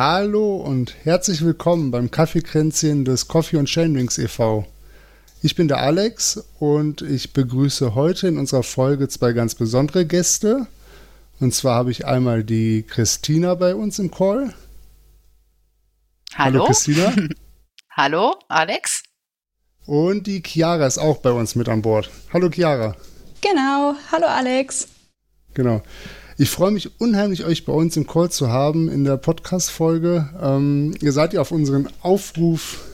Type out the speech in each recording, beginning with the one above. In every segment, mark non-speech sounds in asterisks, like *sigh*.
Hallo und herzlich willkommen beim Kaffeekränzchen des Coffee und Chainwings e.V. Ich bin der Alex und ich begrüße heute in unserer Folge zwei ganz besondere Gäste. Und zwar habe ich einmal die Christina bei uns im Call. Hallo, Hallo Christina. *laughs* Hallo, Alex. Und die Chiara ist auch bei uns mit an Bord. Hallo Chiara. Genau. Hallo Alex. Genau. Ich freue mich unheimlich, euch bei uns im Call zu haben in der Podcast-Folge. Ähm, ihr seid ja auf unseren Aufruf,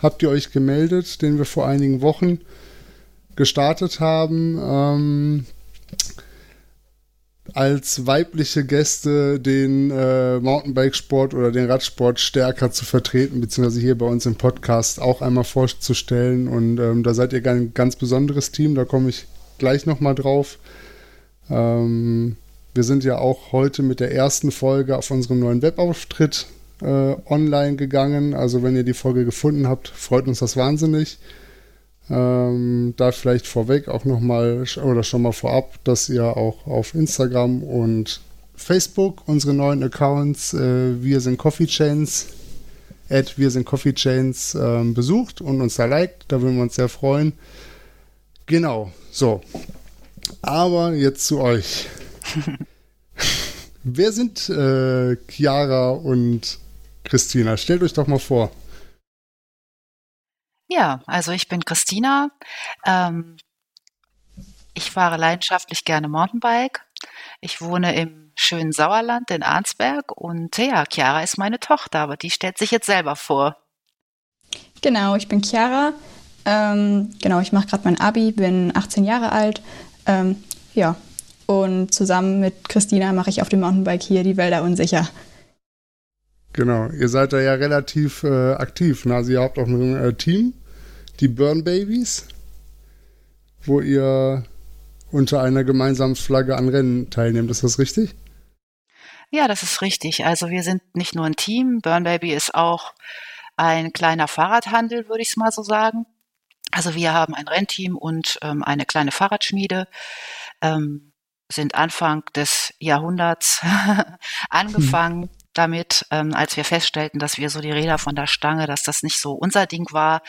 habt ihr euch gemeldet, den wir vor einigen Wochen gestartet haben. Ähm, als weibliche Gäste den äh, Mountainbikesport oder den Radsport stärker zu vertreten, beziehungsweise hier bei uns im Podcast auch einmal vorzustellen. Und ähm, da seid ihr ein ganz besonderes Team, da komme ich gleich nochmal drauf. Ähm, wir sind ja auch heute mit der ersten Folge auf unserem neuen Webauftritt äh, online gegangen. Also wenn ihr die Folge gefunden habt, freut uns das wahnsinnig. Ähm, da vielleicht vorweg auch nochmal oder schon mal vorab, dass ihr auch auf Instagram und Facebook unsere neuen Accounts äh, Wir sind Coffee Chains at Wir sind Coffee Chains äh, besucht und uns da liked. Da würden wir uns sehr freuen. Genau, so. Aber jetzt zu euch. *laughs* Wer sind äh, Chiara und Christina? Stellt euch doch mal vor. Ja, also ich bin Christina. Ähm, ich fahre leidenschaftlich gerne Mountainbike. Ich wohne im schönen Sauerland in Arnsberg und ja, Chiara ist meine Tochter, aber die stellt sich jetzt selber vor. Genau, ich bin Chiara. Ähm, genau, ich mache gerade mein Abi, bin 18 Jahre alt. Ähm, ja, und zusammen mit Christina mache ich auf dem Mountainbike hier die Wälder unsicher. Genau, ihr seid da ja relativ äh, aktiv. Ne? Also ihr habt auch ein äh, Team, die Burn Babies, wo ihr unter einer gemeinsamen Flagge an Rennen teilnehmt. Ist das richtig? Ja, das ist richtig. Also wir sind nicht nur ein Team. Burn Baby ist auch ein kleiner Fahrradhandel, würde ich es mal so sagen. Also wir haben ein Rennteam und ähm, eine kleine Fahrradschmiede. Ähm, sind Anfang des Jahrhunderts *laughs* angefangen. Hm damit, ähm, als wir feststellten, dass wir so die Räder von der Stange, dass das nicht so unser Ding war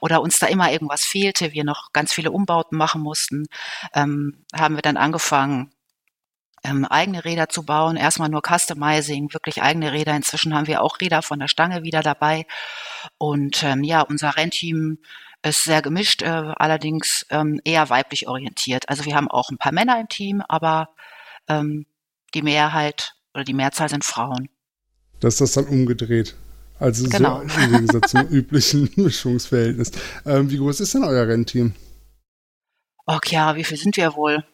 oder uns da immer irgendwas fehlte, wir noch ganz viele Umbauten machen mussten, ähm, haben wir dann angefangen, ähm, eigene Räder zu bauen. Erstmal nur Customizing, wirklich eigene Räder. Inzwischen haben wir auch Räder von der Stange wieder dabei. Und ähm, ja, unser Rennteam ist sehr gemischt, äh, allerdings ähm, eher weiblich orientiert. Also wir haben auch ein paar Männer im Team, aber ähm, die Mehrheit oder die Mehrzahl sind Frauen. Das ist das dann umgedreht. Also genau. so im Gegensatz zum *laughs* üblichen Mischungsverhältnis. Ähm, wie groß ist denn euer Rennteam? Okay, ja, wie viel sind wir wohl?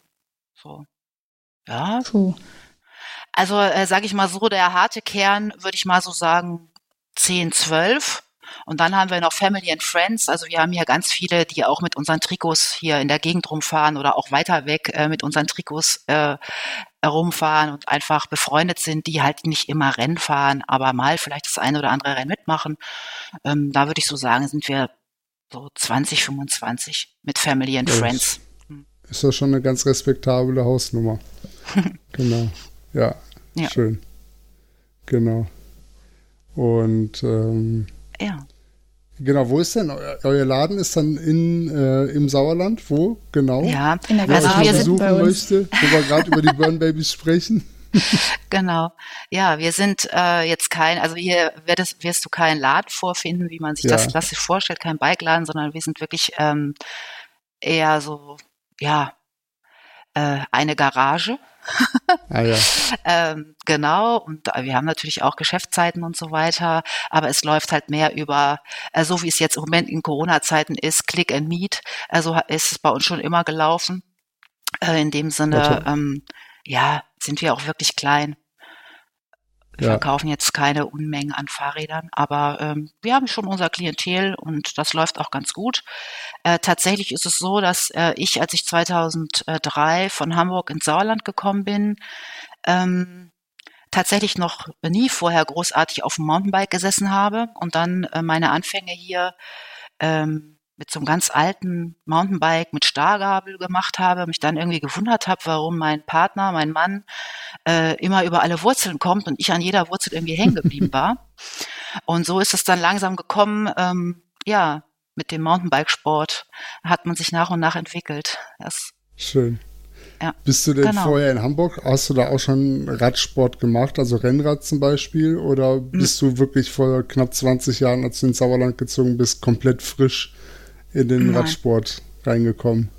So. Ja. Puh. Also, äh, sage ich mal so, der harte Kern würde ich mal so sagen 10, 12. Und dann haben wir noch Family and Friends. Also wir haben hier ganz viele, die auch mit unseren Trikots hier in der Gegend rumfahren oder auch weiter weg äh, mit unseren Trikots äh, rumfahren und einfach befreundet sind, die halt nicht immer Rennen fahren, aber mal vielleicht das eine oder andere Rennen mitmachen. Ähm, da würde ich so sagen, sind wir so 20, 25 mit Family and das Friends. Ist das schon eine ganz respektable Hausnummer. *laughs* genau. Ja, ja, schön. Genau. Und ähm, ja. Genau, wo ist denn euer, Laden? Ist dann in, äh, im Sauerland? Wo genau? Ja, in der Wer wir besuchen möchte, wo wir gerade über die Burn Babies sprechen. *laughs* genau. Ja, wir sind äh, jetzt kein, also hier wirst, wirst du keinen Laden vorfinden, wie man sich ja. das klassisch vorstellt, kein Bike-Laden, sondern wir sind wirklich ähm, eher so, ja, äh, eine Garage ah, ja. *laughs* ähm, genau, und wir haben natürlich auch Geschäftszeiten und so weiter, aber es läuft halt mehr über, äh, so wie es jetzt im Moment in Corona-Zeiten ist, Click and Meet. Also ist es bei uns schon immer gelaufen. Äh, in dem Sinne, ähm, ja, sind wir auch wirklich klein. Wir ja. verkaufen jetzt keine Unmengen an Fahrrädern, aber ähm, wir haben schon unser Klientel und das läuft auch ganz gut. Äh, tatsächlich ist es so, dass äh, ich, als ich 2003 von Hamburg ins Sauerland gekommen bin, ähm, tatsächlich noch nie vorher großartig auf dem Mountainbike gesessen habe und dann äh, meine Anfänge hier ähm, mit so einem ganz alten Mountainbike mit Stargabel gemacht habe, mich dann irgendwie gewundert habe, warum mein Partner, mein Mann, äh, immer über alle Wurzeln kommt und ich an jeder Wurzel irgendwie hängen geblieben *laughs* war. Und so ist es dann langsam gekommen, ähm, ja, mit dem Mountainbikesport hat man sich nach und nach entwickelt. Das, Schön. Ja, Bist du denn genau. vorher in Hamburg? Hast du da auch schon Radsport gemacht, also Rennrad zum Beispiel? Oder bist mhm. du wirklich vor knapp 20 Jahren, als du ins Sauerland gezogen bist, komplett frisch in den Nein. Radsport reingekommen?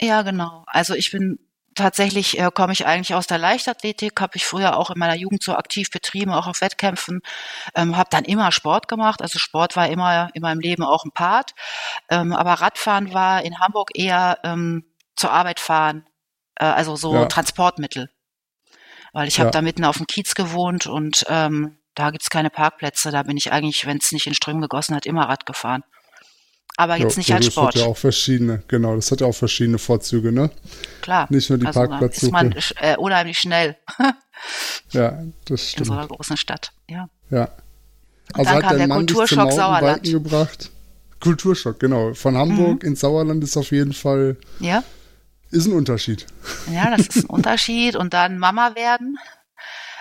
Ja, genau. Also ich bin tatsächlich äh, komme ich eigentlich aus der Leichtathletik, habe ich früher auch in meiner Jugend so aktiv betrieben, auch auf Wettkämpfen, ähm, habe dann immer Sport gemacht, also Sport war immer in meinem Leben auch ein Part, ähm, aber Radfahren war in Hamburg eher ähm, zur Arbeit fahren, äh, also so ja. Transportmittel, weil ich ja. habe da mitten auf dem Kiez gewohnt und ähm, da gibt's keine Parkplätze, da bin ich eigentlich, wenn es nicht in Strömen gegossen hat, immer Rad gefahren aber jetzt ja, nicht als Sport. Das hat ja auch verschiedene, genau, das hat ja auch verschiedene Vorzüge, ne? Klar. Nicht nur die also, Parkplatzsuche. ist man äh, unheimlich schnell. *laughs* ja, das stimmt. In so einer großen Stadt, ja. Ja. Und also hat der Mann Kulturschock Sauerland gebracht. Kulturschock, genau. Von Hamburg mhm. ins Sauerland ist auf jeden Fall. Ja. Ist ein Unterschied. Ja, das ist ein *laughs* Unterschied. Und dann Mama werden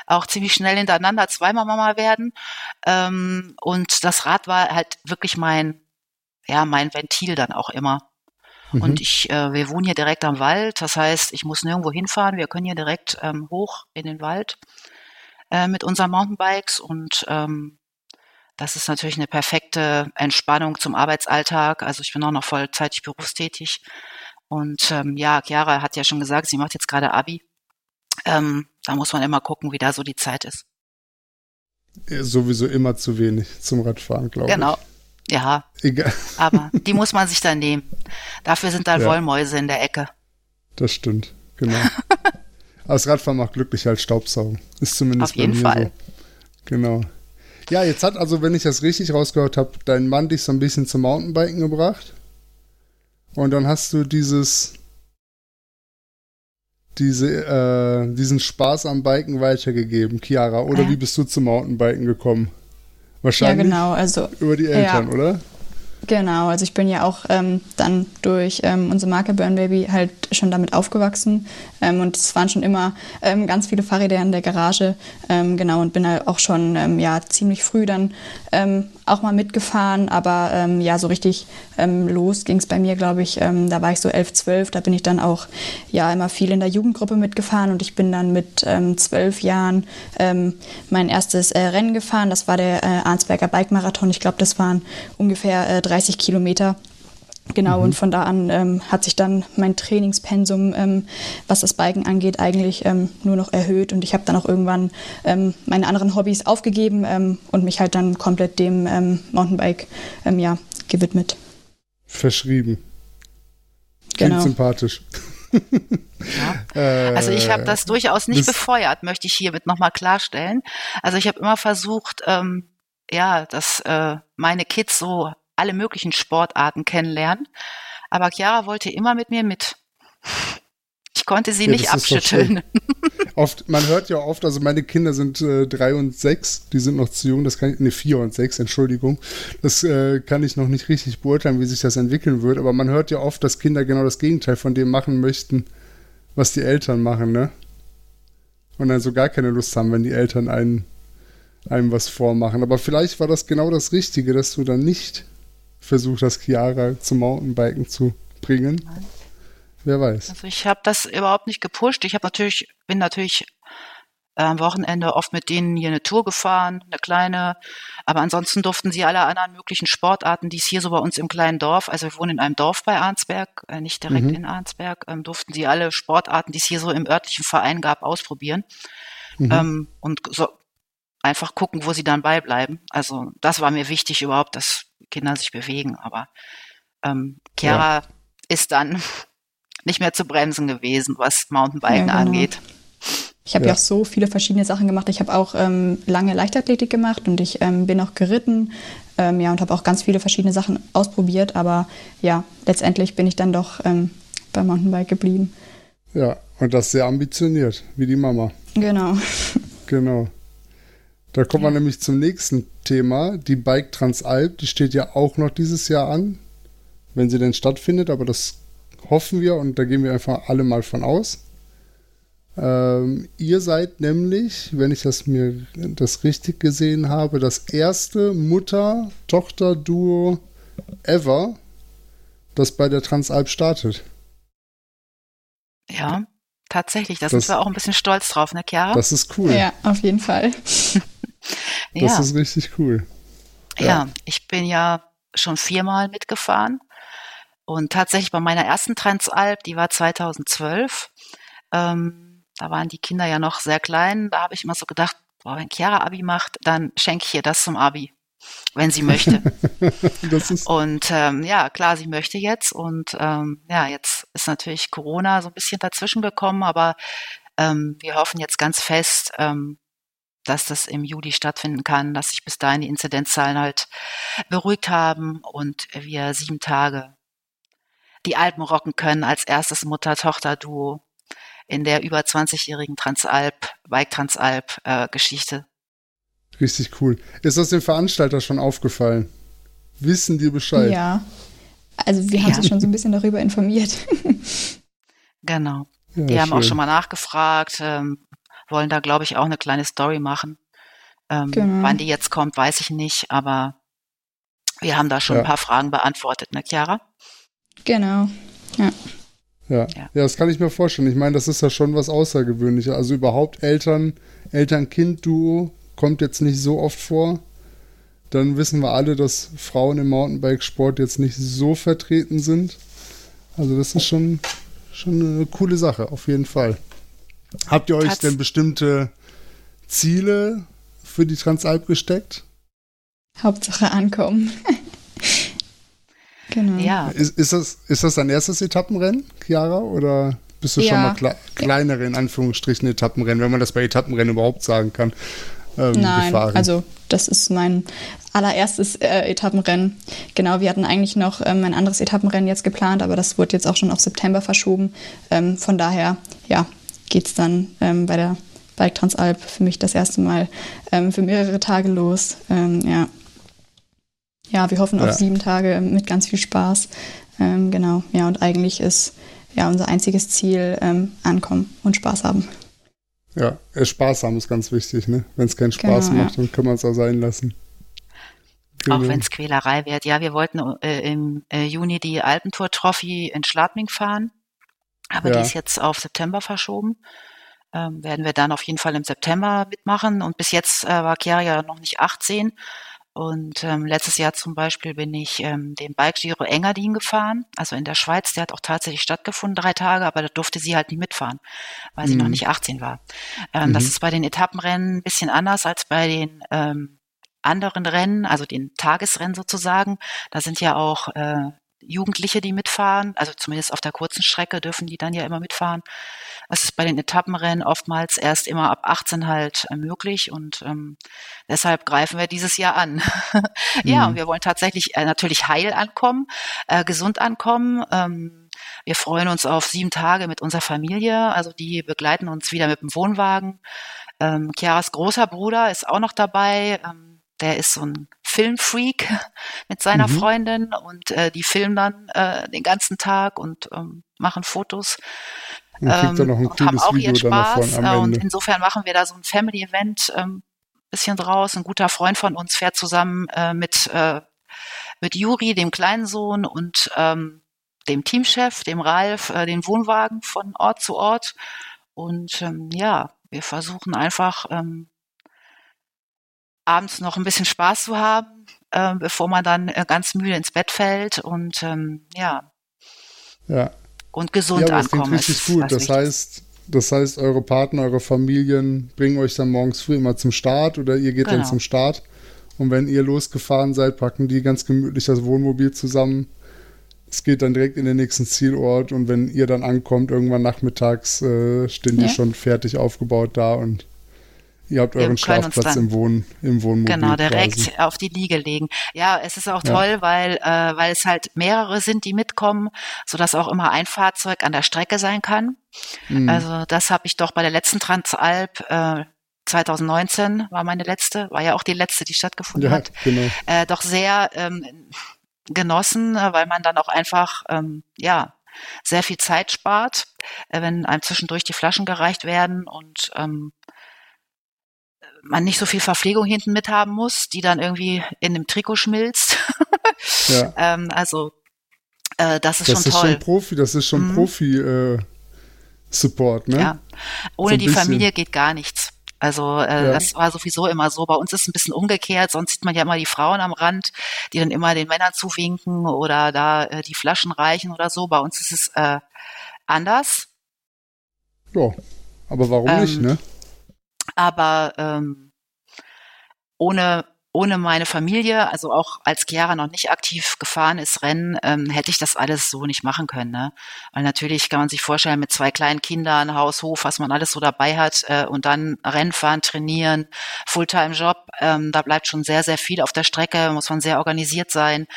auch ziemlich schnell hintereinander zweimal Mama werden. Ähm, und das Rad war halt wirklich mein ja, mein Ventil dann auch immer. Mhm. Und ich, äh, wir wohnen hier direkt am Wald, das heißt, ich muss nirgendwo hinfahren, wir können hier direkt ähm, hoch in den Wald äh, mit unseren Mountainbikes und ähm, das ist natürlich eine perfekte Entspannung zum Arbeitsalltag. Also ich bin auch noch vollzeitig berufstätig. Und ähm, ja, Chiara hat ja schon gesagt, sie macht jetzt gerade Abi. Ähm, da muss man immer gucken, wie da so die Zeit ist. Ja, sowieso immer zu wenig zum Radfahren, glaube genau. ich. Genau. Ja. Egal. Aber *laughs* die muss man sich dann nehmen. Dafür sind da ja. Wollmäuse in der Ecke. Das stimmt, genau. *laughs* Aber das Radfahren macht glücklich als Staubsaugen. Ist zumindest Auf jeden bei mir Fall. so. Genau. Ja, jetzt hat also, wenn ich das richtig rausgehört habe, dein Mann dich so ein bisschen zum Mountainbiken gebracht. Und dann hast du dieses, diese, äh, diesen Spaß am Biken weitergegeben, Chiara. Oder ja. wie bist du zum Mountainbiken gekommen? Wahrscheinlich. Ja, genau. Also, über die Eltern, ja. oder? Genau, also ich bin ja auch ähm, dann durch ähm, unsere Marke Burn Baby halt schon damit aufgewachsen ähm, und es waren schon immer ähm, ganz viele Fahrräder in der Garage, ähm, genau und bin halt auch schon ähm, ja ziemlich früh dann auch mal mitgefahren, aber ja so richtig los ging es bei mir, glaube ich, da war ich so elf, zwölf, da bin ich dann auch ja immer viel in der Jugendgruppe mitgefahren und ich bin dann mit zwölf Jahren mein erstes äh, Rennen gefahren, das war der äh, Arnsberger Bike Marathon, ich glaube, das waren ungefähr äh, 30 Kilometer. Genau, mhm. und von da an ähm, hat sich dann mein Trainingspensum, ähm, was das Biken angeht, eigentlich ähm, nur noch erhöht. Und ich habe dann auch irgendwann ähm, meine anderen Hobbys aufgegeben ähm, und mich halt dann komplett dem ähm, Mountainbike ja, gewidmet. Verschrieben. Klingt genau. sympathisch. *laughs* Ja. Also ich habe das durchaus nicht das befeuert, möchte ich hiermit nochmal klarstellen. Also ich habe immer versucht, ja, dass äh, meine Kids so alle möglichen Sportarten kennenlernen. Aber Chiara wollte immer mit mir mit. Ich konnte sie ja, nicht abschütteln. *laughs* oft, man hört ja oft, also meine Kinder sind äh, drei und sechs, die sind noch zu jung, das kann ich, ne, vier und sechs, Entschuldigung. Das äh, kann ich noch nicht richtig beurteilen, wie sich das entwickeln wird, aber man hört ja oft, dass Kinder genau das Gegenteil von dem machen möchten, was die Eltern machen, ne? Und dann so gar keine Lust haben, wenn die Eltern einen, einem was vormachen. Aber vielleicht war das genau das Richtige, dass du dann nicht versucht hast, Chiara zum Mountainbiken zu bringen. Wer weiß. Also ich habe das überhaupt nicht gepusht. Ich habe natürlich, bin natürlich äh, am Wochenende oft mit denen hier eine Tour gefahren, eine kleine. Aber ansonsten durften sie alle anderen möglichen Sportarten, die es hier so bei uns im kleinen Dorf, also wir wohnen in einem Dorf bei Arnsberg, äh, nicht direkt mhm. in Arnsberg, ähm, durften sie alle Sportarten, die es hier so im örtlichen Verein gab, ausprobieren. Mhm. Ähm, und so einfach gucken, wo sie dann beibleiben. Also das war mir wichtig überhaupt, dass Kinder sich bewegen. Aber ähm, Chiara ja. ist dann *laughs* nicht mehr zu bremsen gewesen, was Mountainbiken ja, genau. angeht. Ich habe ja. ja. auch so viele verschiedene Sachen gemacht. Ich habe auch ähm, lange Leichtathletik gemacht und ich ähm, bin auch geritten ähm, ja, und habe auch ganz viele verschiedene Sachen ausprobiert. Aber ja, letztendlich bin ich dann doch ähm, beim Mountainbike geblieben. Ja, und das sehr ambitioniert, wie die Mama. Genau. *laughs* Genau. Da kommen ja. wir nämlich zum nächsten Thema. Die Bike Transalp, die steht ja auch noch dieses Jahr an. wenn sie denn stattfindet, aber das hoffen wir und da gehen wir einfach alle mal von aus. Ähm, ihr seid nämlich, wenn ich das mir das richtig gesehen habe, das erste Mutter-Tochter-Duo ever, das bei der Transalp startet. Ja, tatsächlich. Da das, sind wir auch ein bisschen stolz drauf, ne, Chiara? Das ist cool. Ja, auf jeden Fall. Das ja. ist richtig cool. Ja. ja, ich bin ja schon viermal mitgefahren. Und tatsächlich bei meiner ersten Transalp, die war 2012, ähm, da waren die Kinder ja noch sehr klein. Da habe ich immer so gedacht, boah, wenn Chiara Abi macht, dann schenke ich ihr das zum Abi, wenn sie möchte. *laughs* und ähm, ja, klar, sie möchte jetzt. Und ähm, ja, jetzt ist natürlich Corona so ein bisschen dazwischen gekommen, aber ähm, wir hoffen jetzt ganz fest, ähm, dass das im Juli stattfinden kann, dass sich bis dahin die Inzidenzzahlen halt beruhigt haben und wir sieben Tage die Alpen rocken können als erstes Mutter-Tochter-Duo in der über 20-jährigen Transalp, Bike Transalp äh, Geschichte. Richtig cool. Ist das dem Veranstalter schon aufgefallen? Wissen die Bescheid? Ja. Also wir haben ja. sich schon so ein bisschen darüber informiert. *laughs* genau. Ja, die haben auch schon mal nachgefragt, ähm, wollen da, glaube ich, auch eine kleine Story machen. Ähm, genau. Wann die jetzt kommt, weiß ich nicht, aber wir haben da schon ja. ein paar Fragen beantwortet, ne, Chiara? Genau. Ja. Ja. ja. das kann ich mir vorstellen. Ich meine, das ist ja schon was Außergewöhnliches. Also überhaupt Eltern, Eltern-Kind-Duo kommt jetzt nicht so oft vor. Dann wissen wir alle, dass Frauen im Mountainbikesport jetzt nicht so vertreten sind. Also das ist schon, schon eine coole Sache, auf jeden Fall. Habt ihr euch Hat's denn bestimmte Ziele für die Transalp gesteckt? Hauptsache ankommen. *laughs* Genau. Ja. Ist, ist, das, ist das dein erstes Etappenrennen, Chiara? Oder bist du ja. schon mal kle kleinere, in Anführungsstrichen, Etappenrennen, wenn man das bei Etappenrennen überhaupt sagen kann? Ähm, Nein, gefahren? also das ist mein allererstes äh, Etappenrennen. Genau, wir hatten eigentlich noch ähm, ein anderes Etappenrennen jetzt geplant, aber das wurde jetzt auch schon auf September verschoben. Ähm, von daher, ja, geht es dann ähm, bei der Bike Transalp für mich das erste Mal ähm, für mehrere Tage los. Ähm, ja, ja, wir hoffen auf sieben Tage mit ganz viel Spaß. Ähm, genau, ja, und eigentlich ist ja unser einziges Ziel ähm, ankommen und Spaß haben. Ja, Spaß haben ist ganz wichtig, ne? Wenn es keinen Spaß genau, macht, ja. dann kann man es auch sein lassen. Genau. Auch wenn es Quälerei wird. Ja, wir wollten äh, im äh, Juni die Alpentour Trophy in Schladming fahren, aber ja. die ist jetzt auf September verschoben. Ähm, werden wir dann auf jeden Fall im September mitmachen. Und bis jetzt äh, war Chiara ja noch nicht 18. Und ähm, letztes Jahr zum Beispiel bin ich ähm, den Bike Giro Engadin gefahren, also in der Schweiz. Der hat auch tatsächlich stattgefunden, drei Tage, aber da durfte sie halt nicht mitfahren, weil mhm. sie noch mhm. nicht 18 war. Ähm, mhm. Das ist bei den Etappenrennen ein bisschen anders als bei den ähm, anderen Rennen, also den Tagesrennen sozusagen. Da sind ja auch äh, Jugendliche, die mitfahren, also zumindest auf der kurzen Strecke dürfen die dann ja immer mitfahren. Das ist bei den Etappenrennen oftmals erst immer ab 18 halt äh, möglich und ähm, deshalb greifen wir dieses Jahr an. *laughs* ja, mhm. und wir wollen tatsächlich äh, natürlich heil ankommen, äh, gesund ankommen. Ähm, wir freuen uns auf sieben Tage mit unserer Familie, also die begleiten uns wieder mit dem Wohnwagen. Ähm, Chiaras großer Bruder ist auch noch dabei. Ähm, der ist so ein Filmfreak *laughs* mit seiner mhm. Freundin und äh, die filmen dann äh, den ganzen Tag und ähm, machen Fotos. Und, ähm, und haben auch Video ihren Spaß. Und insofern machen wir da so ein Family-Event ähm, bisschen draus. Ein guter Freund von uns fährt zusammen äh, mit, äh, mit Juri, dem kleinen Sohn, und ähm, dem Teamchef, dem Ralf, äh, den Wohnwagen von Ort zu Ort. Und ähm, ja, wir versuchen einfach ähm, abends noch ein bisschen Spaß zu haben, äh, bevor man dann äh, ganz müde ins Bett fällt. Und ähm, ja. Ja, und gesund ja, das ankommen. Das richtig gut. Das heißt, das heißt, eure Partner, eure Familien bringen euch dann morgens früh immer zum Start oder ihr geht genau. dann zum Start. Und wenn ihr losgefahren seid, packen die ganz gemütlich das Wohnmobil zusammen. Es geht dann direkt in den nächsten Zielort und wenn ihr dann ankommt, irgendwann nachmittags, äh, stehen ja. die schon fertig aufgebaut da und Ihr habt euren Schlafplatz im, Wohn, im Wohnmobil. Genau, direkt quasi. auf die Liege legen. Ja, es ist auch ja. toll, weil, äh, weil es halt mehrere sind, die mitkommen, sodass auch immer ein Fahrzeug an der Strecke sein kann. Mhm. Also das habe ich doch bei der letzten Transalp äh, 2019 war meine letzte, war ja auch die letzte, die stattgefunden ja, hat. Genau. Äh, doch sehr ähm, genossen, äh, weil man dann auch einfach, ähm, ja, sehr viel Zeit spart, äh, wenn einem zwischendurch die Flaschen gereicht werden und ähm, man nicht so viel Verpflegung hinten mit haben muss, die dann irgendwie in dem Trikot schmilzt. ja. *laughs* ähm, also äh, das ist das schon ist toll. Schon Profi, das ist schon mhm. Profi äh, Support, ne? Ja. Ohne so die bisschen. Familie geht gar nichts. Also äh, ja. das war sowieso immer so. Bei uns ist es ein bisschen umgekehrt. Sonst sieht man ja immer die Frauen am Rand, die dann immer den Männern zuwinken oder da äh, die Flaschen reichen oder so. Bei uns ist es äh, anders. Ja, aber warum ähm, nicht, ne? Aber ähm, ohne ohne meine Familie, also auch als Chiara noch nicht aktiv gefahren ist, Rennen, ähm, hätte ich das alles so nicht machen können. Ne? Weil natürlich kann man sich vorstellen, mit zwei kleinen Kindern, Haus, Hof, was man alles so dabei hat äh, und dann Rennen fahren, trainieren, Fulltime-Job, ähm, da bleibt schon sehr, sehr viel auf der Strecke, muss man sehr organisiert sein.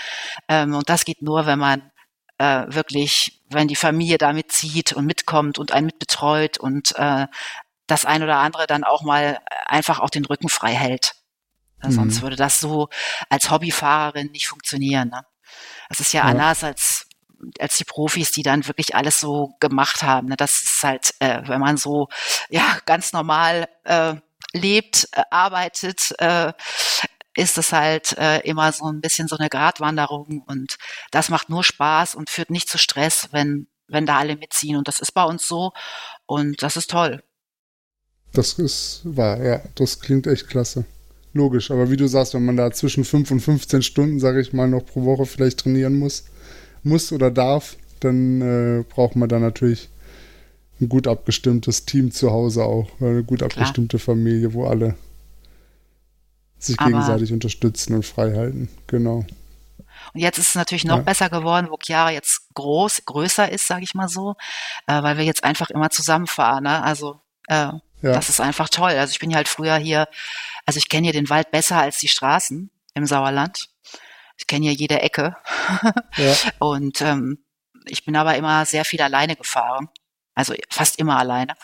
Ähm, und das geht nur, wenn man äh, wirklich, wenn die Familie da mitzieht und mitkommt und einen mitbetreut und äh, das ein oder andere dann auch mal einfach auch den Rücken frei hält. Mhm. Sonst würde das so als Hobbyfahrerin nicht funktionieren. Ne? Das ist ja, ja, anders als als die Profis, die dann wirklich alles so gemacht haben. Ne? Das ist halt, äh, wenn man so ja ganz normal äh, lebt, äh, arbeitet, äh, ist es halt äh, immer so ein bisschen so eine Gratwanderung und das macht nur Spaß und führt nicht zu Stress, wenn wenn da alle mitziehen und das ist bei uns so und das ist toll. Das ist wahr, ja, das klingt echt klasse logisch. Aber wie du sagst, wenn man da zwischen 5 und 15 Stunden, sage ich mal, noch pro Woche vielleicht trainieren muss, muss oder darf, dann äh, braucht man da natürlich ein gut abgestimmtes Team zu Hause auch, eine gut abgestimmte Klar. Familie, wo alle sich Aber gegenseitig unterstützen und frei halten. Genau. Und jetzt ist es natürlich noch ja. besser geworden, wo Chiara jetzt groß, größer ist, sage ich mal so, äh, weil wir jetzt einfach immer zusammenfahren. Ne? Also äh, ja. das ist einfach toll. Also ich bin ja halt früher hier also ich kenne hier den Wald besser als die Straßen im Sauerland. Ich kenne hier jede Ecke. Ja. *laughs* Und ähm, ich bin aber immer sehr viel alleine gefahren. Also fast immer alleine.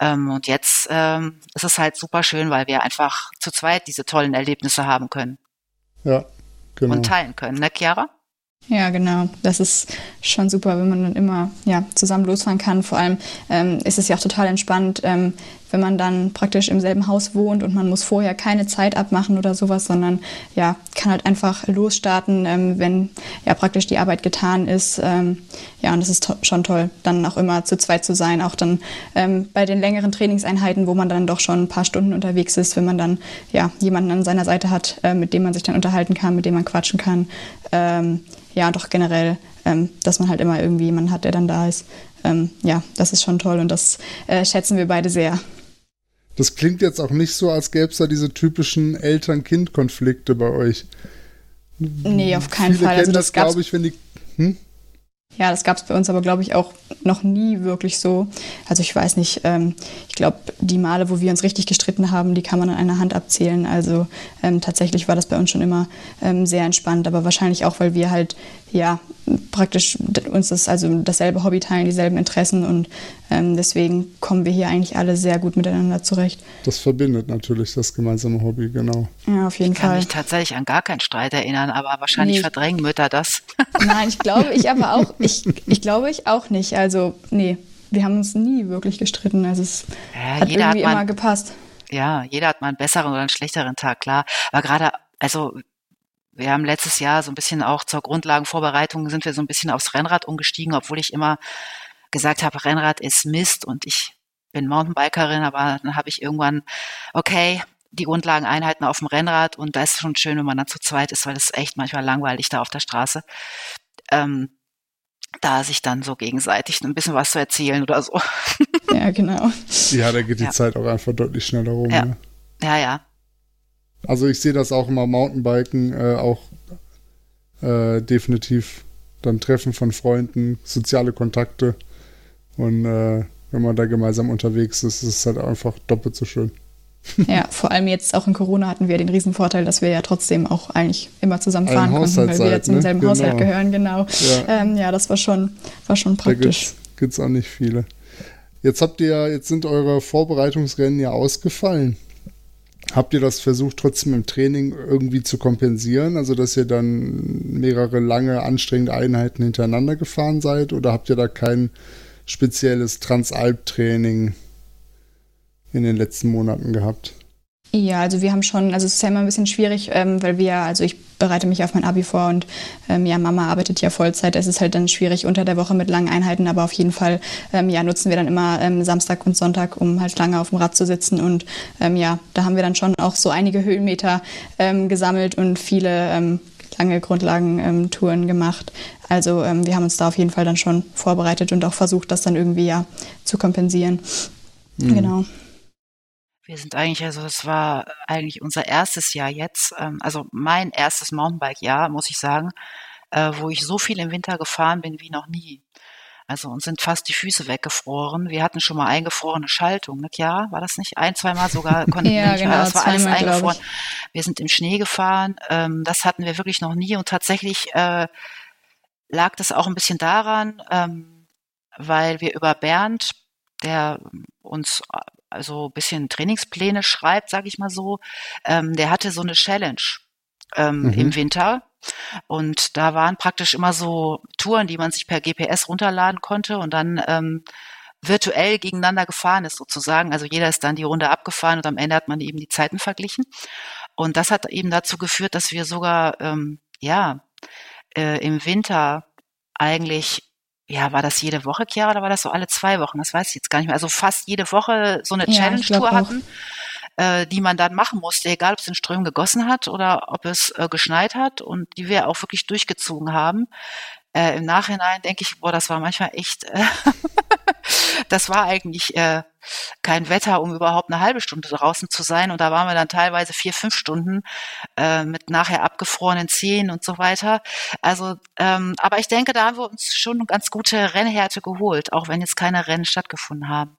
Ähm, und jetzt ähm, ist es halt super schön, weil wir einfach zu zweit diese tollen Erlebnisse haben können. Ja, genau. Und teilen können, ne, Chiara? Ja, genau. Das ist schon super, wenn man dann immer ja, zusammen losfahren kann. Vor allem ähm, ist es ja auch total entspannt, ähm, wenn man dann praktisch im selben Haus wohnt und man muss vorher keine Zeit abmachen oder sowas, sondern ja, kann halt einfach losstarten, ähm, wenn ja praktisch die Arbeit getan ist. Ähm, ja, und das ist to schon toll, dann auch immer zu zweit zu sein, auch dann ähm, bei den längeren Trainingseinheiten, wo man dann doch schon ein paar Stunden unterwegs ist, wenn man dann ja jemanden an seiner Seite hat, äh, mit dem man sich dann unterhalten kann, mit dem man quatschen kann. Ähm, ja, doch generell, ähm, dass man halt immer irgendwie jemanden hat, der dann da ist. Ähm, ja, das ist schon toll und das äh, schätzen wir beide sehr. Das klingt jetzt auch nicht so, als gäbe es da diese typischen Eltern-Kind-Konflikte bei euch. Nee, auf keinen Viele Fall. Also das, das glaube ich, wenn die. Hm? Ja, das gab es bei uns aber, glaube ich, auch noch nie wirklich so. Also ich weiß nicht, ähm, ich glaube, die Male, wo wir uns richtig gestritten haben, die kann man an einer Hand abzählen. Also ähm, tatsächlich war das bei uns schon immer ähm, sehr entspannt, aber wahrscheinlich auch, weil wir halt ja praktisch uns das also dasselbe Hobby teilen, dieselben Interessen und ähm, deswegen kommen wir hier eigentlich alle sehr gut miteinander zurecht. Das verbindet natürlich das gemeinsame Hobby, genau. Ja, auf jeden ich Fall. Ich kann mich tatsächlich an gar keinen Streit erinnern, aber wahrscheinlich nee. verdrängen Mütter das. *laughs* Nein, ich glaube ich aber auch, ich, ich glaube ich auch nicht. Also, nee, wir haben uns nie wirklich gestritten. Also es ja, hat irgendwie hat mal, immer gepasst. Ja, jeder hat mal einen besseren oder einen schlechteren Tag, klar. Aber gerade, also wir haben letztes Jahr so ein bisschen auch zur Grundlagenvorbereitung sind wir so ein bisschen aufs Rennrad umgestiegen, obwohl ich immer gesagt habe, Rennrad ist Mist und ich bin Mountainbikerin, aber dann habe ich irgendwann, okay, die Grundlageneinheiten auf dem Rennrad und da ist schon schön, wenn man dann zu zweit ist, weil es echt manchmal langweilig da auf der Straße. Ähm, da sich dann so gegenseitig ein bisschen was zu erzählen oder so. Ja, genau. Ja, da geht die ja. Zeit auch einfach deutlich schneller rum. Ja, ne? ja. ja. Also ich sehe das auch immer Mountainbiken, äh, auch äh, definitiv dann Treffen von Freunden, soziale Kontakte. Und äh, wenn man da gemeinsam unterwegs ist, ist es halt einfach doppelt so schön. *laughs* Ja, vor allem jetzt auch in Corona hatten wir den riesen Vorteil, dass wir ja trotzdem auch eigentlich immer zusammen fahren konnten, weil wir jetzt ne? in denselben genau. Haushalt gehören, genau. Ja. Ähm, ja, das war schon, war schon praktisch. Da gibt es auch nicht viele. Jetzt habt ihr, jetzt sind eure Vorbereitungsrennen ja ausgefallen. Habt ihr das versucht, trotzdem im Training irgendwie zu kompensieren? Also, dass ihr dann mehrere lange, anstrengende Einheiten hintereinander gefahren seid? Oder habt ihr da kein spezielles Transalp-Training in den letzten Monaten gehabt? Ja, also wir haben schon, also es ist ja immer ein bisschen schwierig, ähm, weil wir, also ich bereite mich auf mein Abi vor und ähm, ja, Mama arbeitet ja Vollzeit. Es ist halt dann schwierig unter der Woche mit langen Einheiten, aber auf jeden Fall ähm, ja, nutzen wir dann immer ähm, Samstag und Sonntag, um halt lange auf dem Rad zu sitzen. Und ähm, ja, da haben wir dann schon auch so einige Höhenmeter ähm, gesammelt und viele ähm, lange Grundlagentouren gemacht. Also wir haben uns da auf jeden Fall dann schon vorbereitet und auch versucht, das dann irgendwie ja zu kompensieren. Mhm. Genau. Wir sind eigentlich, also das war eigentlich unser erstes Jahr jetzt, ähm, also mein erstes Mountainbike-Jahr, muss ich sagen, äh, wo ich so viel im Winter gefahren bin wie noch nie. Also uns sind fast die Füße weggefroren. Wir hatten schon mal eingefrorene Schaltung, ne? Ja, war das nicht? Ein, zweimal sogar *laughs* konnten ja, wir nicht genau, mehr. Das war alles eingefroren. Wir sind im Schnee gefahren. Ähm, das hatten wir wirklich noch nie. Und tatsächlich äh, lag das auch ein bisschen daran, ähm, weil wir über Bernd, der uns also ein bisschen Trainingspläne schreibt, sage ich mal so, ähm, der hatte so eine Challenge ähm, mhm. im Winter. Und da waren praktisch immer so Touren, die man sich per GPS runterladen konnte und dann ähm, virtuell gegeneinander gefahren ist sozusagen. Also jeder ist dann die Runde abgefahren und am Ende hat man eben die Zeiten verglichen. Und das hat eben dazu geführt, dass wir sogar ähm, ja äh, im Winter eigentlich ja, war das jede Woche, Chiara, oder war das so alle zwei Wochen? Das weiß ich jetzt gar nicht mehr. Also fast jede Woche so eine ja, Challenge-Tour hatten, äh, die man dann machen musste, egal ob es in Strömen gegossen hat oder ob es äh, geschneit hat und die wir auch wirklich durchgezogen haben. Äh, Im Nachhinein denke ich, boah, das war manchmal echt, äh, *laughs* das war eigentlich äh, kein Wetter, um überhaupt eine halbe Stunde draußen zu sein. Und da waren wir dann teilweise vier, fünf Stunden äh, mit nachher abgefrorenen Zehen und so weiter. Also, ähm, aber ich denke, da haben wir uns schon eine ganz gute Rennhärte geholt, auch wenn jetzt keine Rennen stattgefunden haben.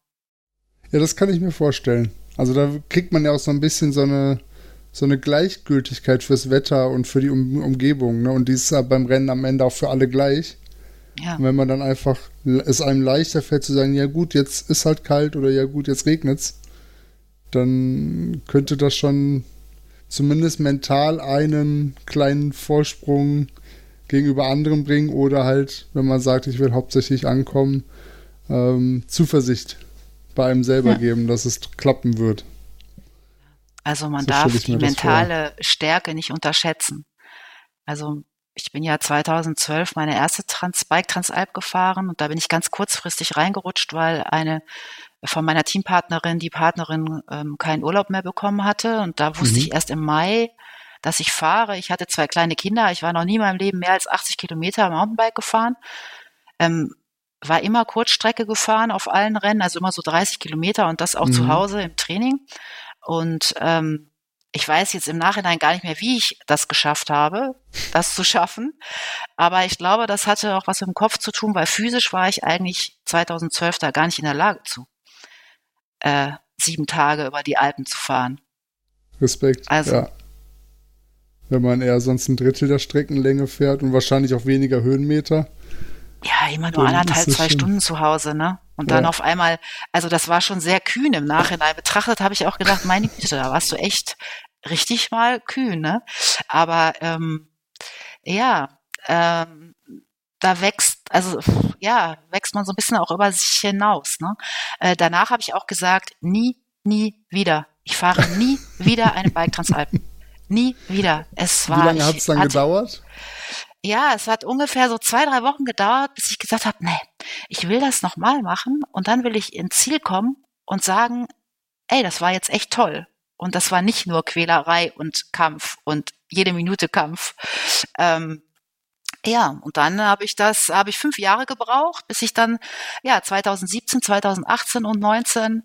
Ja, das kann ich mir vorstellen. Also da kriegt man ja auch so ein bisschen so eine so eine Gleichgültigkeit fürs Wetter und für die um Umgebung. Ne? Und die ist ja beim Rennen am Ende auch für alle gleich. Ja. Und wenn man dann einfach es einem leichter fällt zu sagen, ja gut, jetzt ist halt kalt oder ja gut, jetzt regnet's, dann könnte das schon zumindest mental einen kleinen Vorsprung gegenüber anderen bringen oder halt, wenn man sagt, ich will hauptsächlich ankommen, ähm, Zuversicht bei einem selber ja. geben, dass es klappen wird. Also man so darf die mentale Stärke nicht unterschätzen. Also ich bin ja 2012 meine erste Trans Bike Transalp gefahren und da bin ich ganz kurzfristig reingerutscht, weil eine von meiner Teampartnerin, die Partnerin, ähm, keinen Urlaub mehr bekommen hatte. Und da wusste mhm. ich erst im Mai, dass ich fahre. Ich hatte zwei kleine Kinder. Ich war noch nie in meinem Leben mehr als 80 Kilometer Mountainbike gefahren. Ähm, war immer Kurzstrecke gefahren auf allen Rennen, also immer so 30 Kilometer und das auch mhm. zu Hause im Training. Und ähm, ich weiß jetzt im Nachhinein gar nicht mehr, wie ich das geschafft habe, das zu schaffen. Aber ich glaube, das hatte auch was mit dem Kopf zu tun, weil physisch war ich eigentlich 2012 da gar nicht in der Lage zu, äh, sieben Tage über die Alpen zu fahren. Respekt. Also, ja. Wenn man eher sonst ein Drittel der Streckenlänge fährt und wahrscheinlich auch weniger Höhenmeter. Ja, immer nur anderthalb, zwei Stunden zu Hause, ne? Und dann ja. auf einmal, also das war schon sehr kühn im Nachhinein betrachtet, habe ich auch gedacht, meine Güte, da warst du echt richtig mal kühn, ne? Aber ähm, ja, ähm, da wächst, also ja, wächst man so ein bisschen auch über sich hinaus. Ne? Äh, danach habe ich auch gesagt, nie, nie wieder. Ich fahre nie wieder eine Bike Transalpen. Nie wieder. Es war. Wie lange hat es dann gedauert? Ja, es hat ungefähr so zwei, drei Wochen gedauert, bis ich gesagt habe, nee, ich will das nochmal machen und dann will ich ins Ziel kommen und sagen, ey, das war jetzt echt toll. Und das war nicht nur Quälerei und Kampf und jede Minute Kampf. Ähm, ja, und dann habe ich das, habe ich fünf Jahre gebraucht, bis ich dann, ja, 2017, 2018 und 19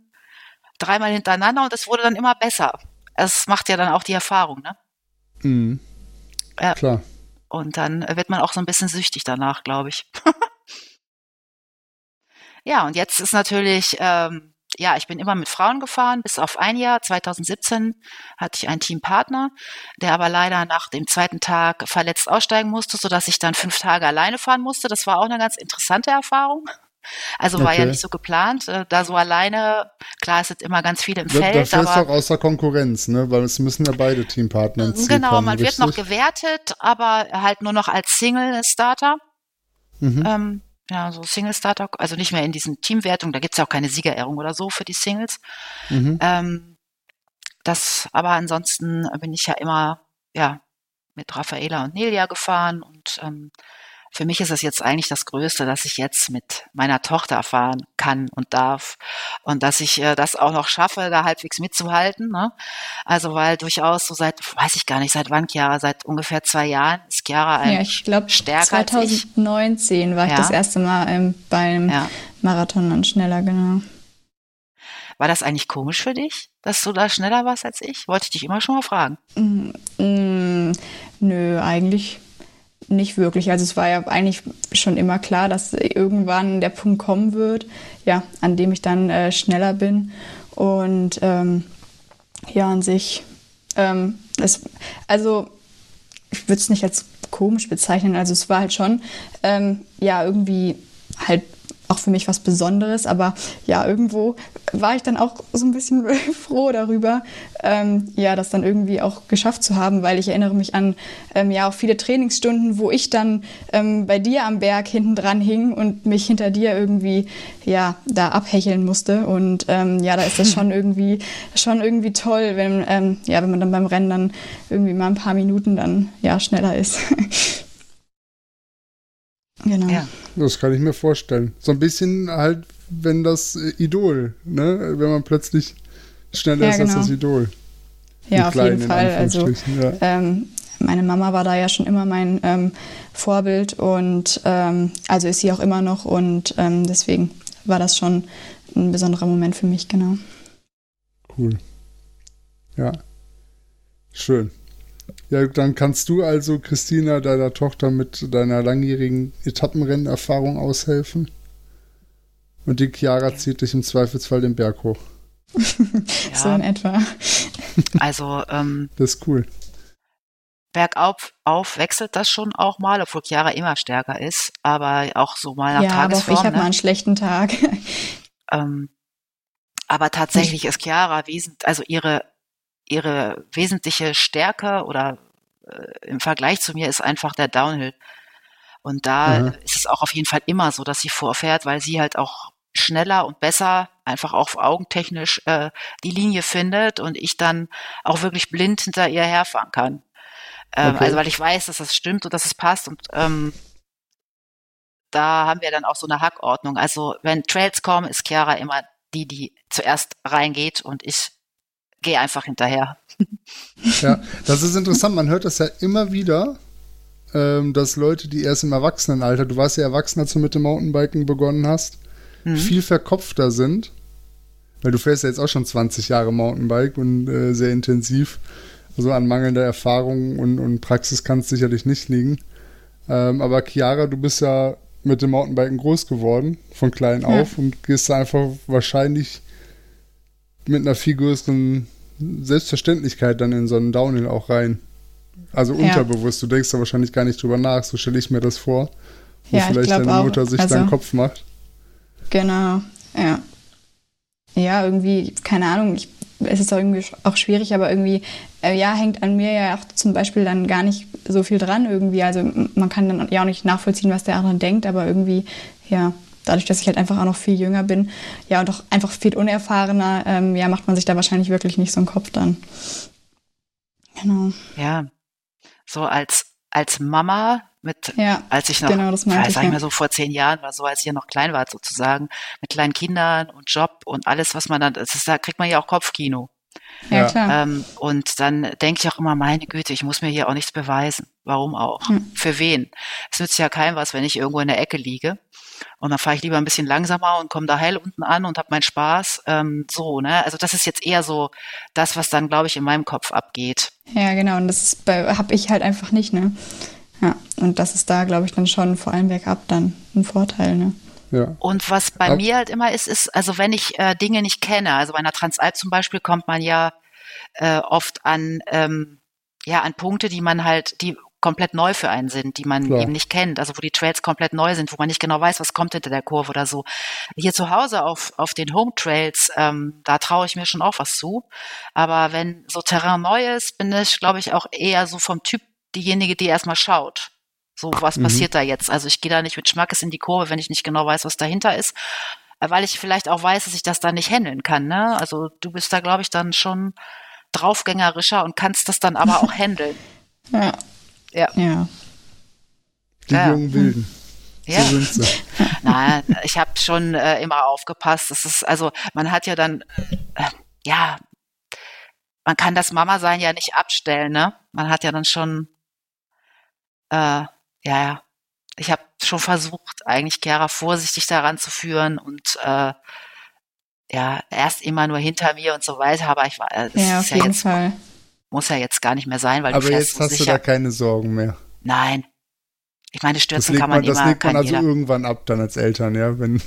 dreimal hintereinander und es wurde dann immer besser. Es macht ja dann auch die Erfahrung, ne? Mhm. Ja. Klar. Und dann wird man auch so ein bisschen süchtig danach, glaube ich. *laughs* ja, und jetzt ist natürlich, ähm, ja, ich bin immer mit Frauen gefahren, bis auf ein Jahr. 2017 hatte ich einen Teampartner, der aber leider nach dem zweiten Tag verletzt aussteigen musste, sodass ich dann fünf Tage alleine fahren musste. Das war auch eine ganz interessante Erfahrung. Also war ja nicht so geplant, äh, da so alleine, klar, es sind immer ganz viele im Feld. Da fährst aber, auch außer Konkurrenz, ne? Weil es müssen ja beide Teampartner ins Genau, kommen, man richtig? wird noch gewertet, aber halt nur noch als Single-Starter. Mhm. Ähm, ja, so Single-Starter, also nicht mehr in diesen Teamwertungen, da gibt es ja auch keine Siegerehrung oder so für die Singles. Mhm. Ähm, das, aber ansonsten bin ich ja immer, ja, mit Raffaela und Nelia gefahren und ähm, für mich ist es jetzt eigentlich das Größte, dass ich jetzt mit meiner Tochter fahren kann und darf und dass ich äh, das auch noch schaffe, da halbwegs mitzuhalten. Ne? Also weil durchaus so seit, weiß ich gar nicht, seit wann Chiara, seit ungefähr zwei Jahren ist Chiara eigentlich ja, ich glaub, stärker 2019 war ich ja. das erste Mal ähm, beim ja. Marathon dann schneller, genau. War das eigentlich komisch für dich, dass du da schneller warst als ich? Wollte ich dich immer schon mal fragen. Mm, mm, nö, eigentlich nicht wirklich. Also es war ja eigentlich schon immer klar, dass irgendwann der Punkt kommen wird, ja, an dem ich dann äh, schneller bin. Und ähm, ja, an sich, ähm, es, also ich würde es nicht als komisch bezeichnen. Also es war halt schon, ähm, ja, irgendwie halt auch für mich was Besonderes. Aber ja, irgendwo war ich dann auch so ein bisschen *laughs* froh darüber, ähm, ja, das dann irgendwie auch geschafft zu haben, weil ich erinnere mich an ähm, ja auch viele Trainingsstunden, wo ich dann ähm, bei dir am Berg hinten dran hing und mich hinter dir irgendwie ja da abhecheln musste. Und ähm, ja, da ist das *laughs* schon irgendwie schon irgendwie toll, wenn ähm, ja, wenn man dann beim Rennen dann irgendwie mal ein paar Minuten dann ja schneller ist. *laughs* genau. Ja. Das kann ich mir vorstellen. So ein bisschen halt, wenn das Idol, ne? Wenn man plötzlich schneller ja, ist genau. als das Idol. Ja, auf jeden Fall. Also ja. ähm, meine Mama war da ja schon immer mein ähm, Vorbild und ähm, also ist sie auch immer noch und ähm, deswegen war das schon ein besonderer Moment für mich, genau. Cool. Ja. Schön. Ja, dann kannst du also Christina, deiner Tochter, mit deiner langjährigen Etappenrennerfahrung aushelfen. Und die Chiara zieht dich im Zweifelsfall den Berg hoch. ja. *laughs* So in etwa. Also, ähm, das ist cool. Bergauf auf wechselt das schon auch mal, obwohl Chiara immer stärker ist, aber auch so mal nach ja, Tagesform. Aber ich habe ne? mal einen schlechten Tag. ähm, aber tatsächlich ist Chiara wesentlich, also ihre ihre wesentliche Stärke oder äh, im Vergleich zu mir ist einfach der Downhill. Und da mhm. ist es auch auf jeden Fall immer so, dass sie vorfährt, weil sie halt auch schneller und besser, einfach auch augentechnisch äh, die Linie findet und ich dann auch wirklich blind hinter ihr herfahren kann. Ähm, okay. Also weil ich weiß, dass das stimmt und dass es passt und ähm, da haben wir dann auch so eine Hackordnung. Also wenn Trails kommen, ist Chiara immer die, die zuerst reingeht und ich geh einfach hinterher. Ja, das ist interessant. Man hört das ja immer wieder, ähm, dass Leute, die erst im Erwachsenenalter, du warst ja erwachsen, als du mit dem Mountainbiken begonnen hast, mhm. viel verkopfter sind. Weil du fährst ja jetzt auch schon 20 Jahre Mountainbike und äh, sehr intensiv. Also an mangelnder Erfahrung und, und Praxis kann es sicherlich nicht liegen. Ähm, aber Chiara, du bist ja mit dem Mountainbiken groß geworden, von klein ja. auf und gehst da einfach wahrscheinlich mit einer viel größeren Selbstverständlichkeit dann in so einen Downhill auch rein. Also ja. unterbewusst. Du denkst da wahrscheinlich gar nicht drüber nach, so stelle ich mir das vor. Wo ja, vielleicht deine auch. Mutter sich also, deinen Kopf macht. Genau, ja. Ja, irgendwie, keine Ahnung, ich, es ist auch irgendwie auch schwierig, aber irgendwie, äh, ja, hängt an mir ja auch zum Beispiel dann gar nicht so viel dran irgendwie. Also man kann dann ja auch nicht nachvollziehen, was der andere denkt, aber irgendwie, ja, dadurch, dass ich halt einfach auch noch viel jünger bin, ja, und auch einfach viel unerfahrener, ähm, ja, macht man sich da wahrscheinlich wirklich nicht so einen Kopf dann. Genau. Ja, so als, als Mama mit, ja, als ich noch, genau, das ich, sag ich mal so vor zehn Jahren war, so als ihr noch klein wart sozusagen, mit kleinen Kindern und Job und alles, was man dann, das ist, da kriegt man ja auch Kopfkino. Ja, klar. Ähm, und dann denke ich auch immer, meine Güte, ich muss mir hier auch nichts beweisen. Warum auch? Hm. Für wen? Es nützt ja keinem was, wenn ich irgendwo in der Ecke liege. Und dann fahre ich lieber ein bisschen langsamer und komme da heil unten an und habe meinen Spaß. Ähm, so, ne? Also das ist jetzt eher so das, was dann, glaube ich, in meinem Kopf abgeht. Ja, genau. Und das habe ich halt einfach nicht, ne? Ja. Und das ist da, glaube ich, dann schon vor allem bergab dann ein Vorteil, ne? Ja. Und was bei Ab mir halt immer ist, ist, also wenn ich äh, Dinge nicht kenne, also bei einer Transalp zum Beispiel kommt man ja äh, oft an, ähm, ja, an Punkte, die man halt, die komplett neu für einen sind, die man Klar. eben nicht kennt, also wo die Trails komplett neu sind, wo man nicht genau weiß, was kommt hinter der Kurve oder so. Hier zu Hause auf, auf den Home Trails, ähm, da traue ich mir schon auch was zu. Aber wenn so Terrain neu ist, bin ich, glaube ich, auch eher so vom Typ diejenige, die erstmal schaut. So, was mhm. passiert da jetzt? Also ich gehe da nicht mit Schmackes in die Kurve, wenn ich nicht genau weiß, was dahinter ist, äh, weil ich vielleicht auch weiß, dass ich das da nicht handeln kann. Ne? Also du bist da, glaube ich, dann schon draufgängerischer und kannst das dann aber *laughs* auch handeln. Ja. Ja. ja. Die ja. jungen Wilden. Ja. So sind sie. *laughs* Nein, ich habe schon äh, immer aufgepasst. Das ist, also man hat ja dann, äh, ja, man kann das Mama-Sein ja nicht abstellen, ne? Man hat ja dann schon, äh, ja, ja. Ich habe schon versucht, eigentlich Chiara vorsichtig daran zu führen und äh, ja, erst immer nur hinter mir und so weiter, aber ich war, äh, das ja, auf ja jeden jetzt, Fall. Muss ja jetzt gar nicht mehr sein, weil aber du fährst jetzt hast sicher. du da keine Sorgen mehr. Nein. Ich meine, stürzen kann man, man immer. Das legt man also jeder. irgendwann ab dann als Eltern, ja, wenn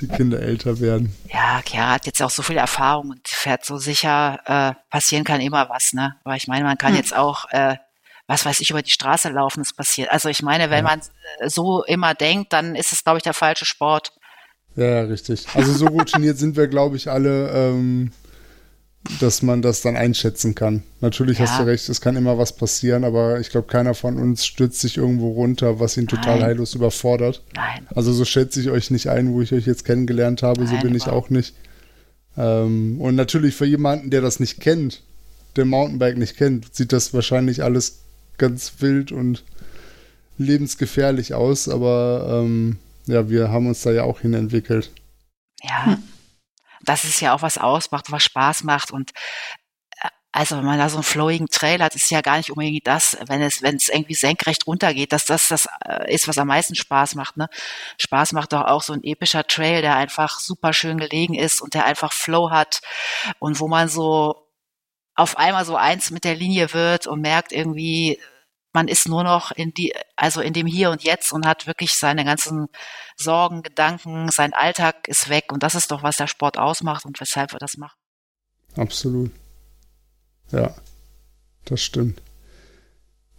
die Kinder älter werden. Ja, Chiara hat jetzt auch so viel Erfahrung und fährt so sicher, äh, passieren kann immer was, ne? Aber ich meine, man kann hm. jetzt auch, äh, was weiß ich, über die Straße laufen, es passiert. Also ich meine, wenn ja. man so immer denkt, dann ist es, glaube ich, der falsche Sport. Ja, richtig. Also so routiniert sind wir, glaube ich, alle, ähm, dass man das dann einschätzen kann. Natürlich ja. hast du recht, es kann immer was passieren, aber ich glaube, keiner von uns stürzt sich irgendwo runter, was ihn total Nein. heillos überfordert. Nein. Also so schätze ich euch nicht ein, wo ich euch jetzt kennengelernt habe, Nein, so bin ich auch nicht. Ähm, und natürlich für jemanden, der das nicht kennt, der Mountainbike nicht kennt, sieht das wahrscheinlich alles ganz wild und lebensgefährlich aus, aber ähm, ja, wir haben uns da ja auch hin entwickelt. Ja, hm. das ist ja auch was ausmacht, was Spaß macht und äh, also wenn man da so einen flowigen Trail hat, ist ja gar nicht unbedingt das, wenn es, wenn es irgendwie senkrecht runtergeht, dass das das äh, ist, was am meisten Spaß macht. Ne? Spaß macht doch auch so ein epischer Trail, der einfach super schön gelegen ist und der einfach Flow hat und wo man so auf einmal so eins mit der Linie wird und merkt irgendwie, man ist nur noch in die, also in dem Hier und Jetzt und hat wirklich seine ganzen Sorgen, Gedanken, sein Alltag ist weg und das ist doch, was der Sport ausmacht und weshalb wir das machen. Absolut. Ja, das stimmt.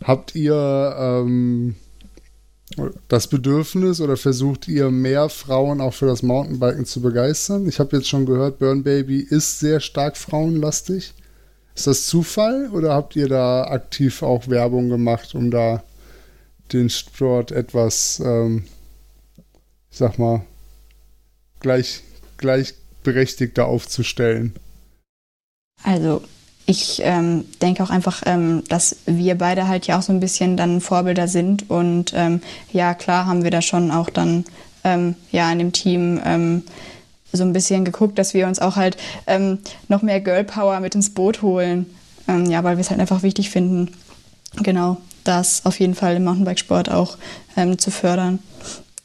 Habt ihr ähm, das Bedürfnis oder versucht ihr mehr Frauen auch für das Mountainbiken zu begeistern? Ich habe jetzt schon gehört, Burn Baby ist sehr stark frauenlastig. Ist das Zufall oder habt ihr da aktiv auch Werbung gemacht, um da den Sport etwas, ähm, ich sag mal, gleich, gleichberechtigter aufzustellen? Also ich ähm, denke auch einfach, ähm, dass wir beide halt ja auch so ein bisschen dann Vorbilder sind und ähm, ja klar haben wir da schon auch dann ähm, ja in dem Team ähm, so ein bisschen geguckt, dass wir uns auch halt ähm, noch mehr Girl Power mit ins Boot holen. Ähm, ja, weil wir es halt einfach wichtig finden, genau, das auf jeden Fall im Mountainbikesport auch ähm, zu fördern.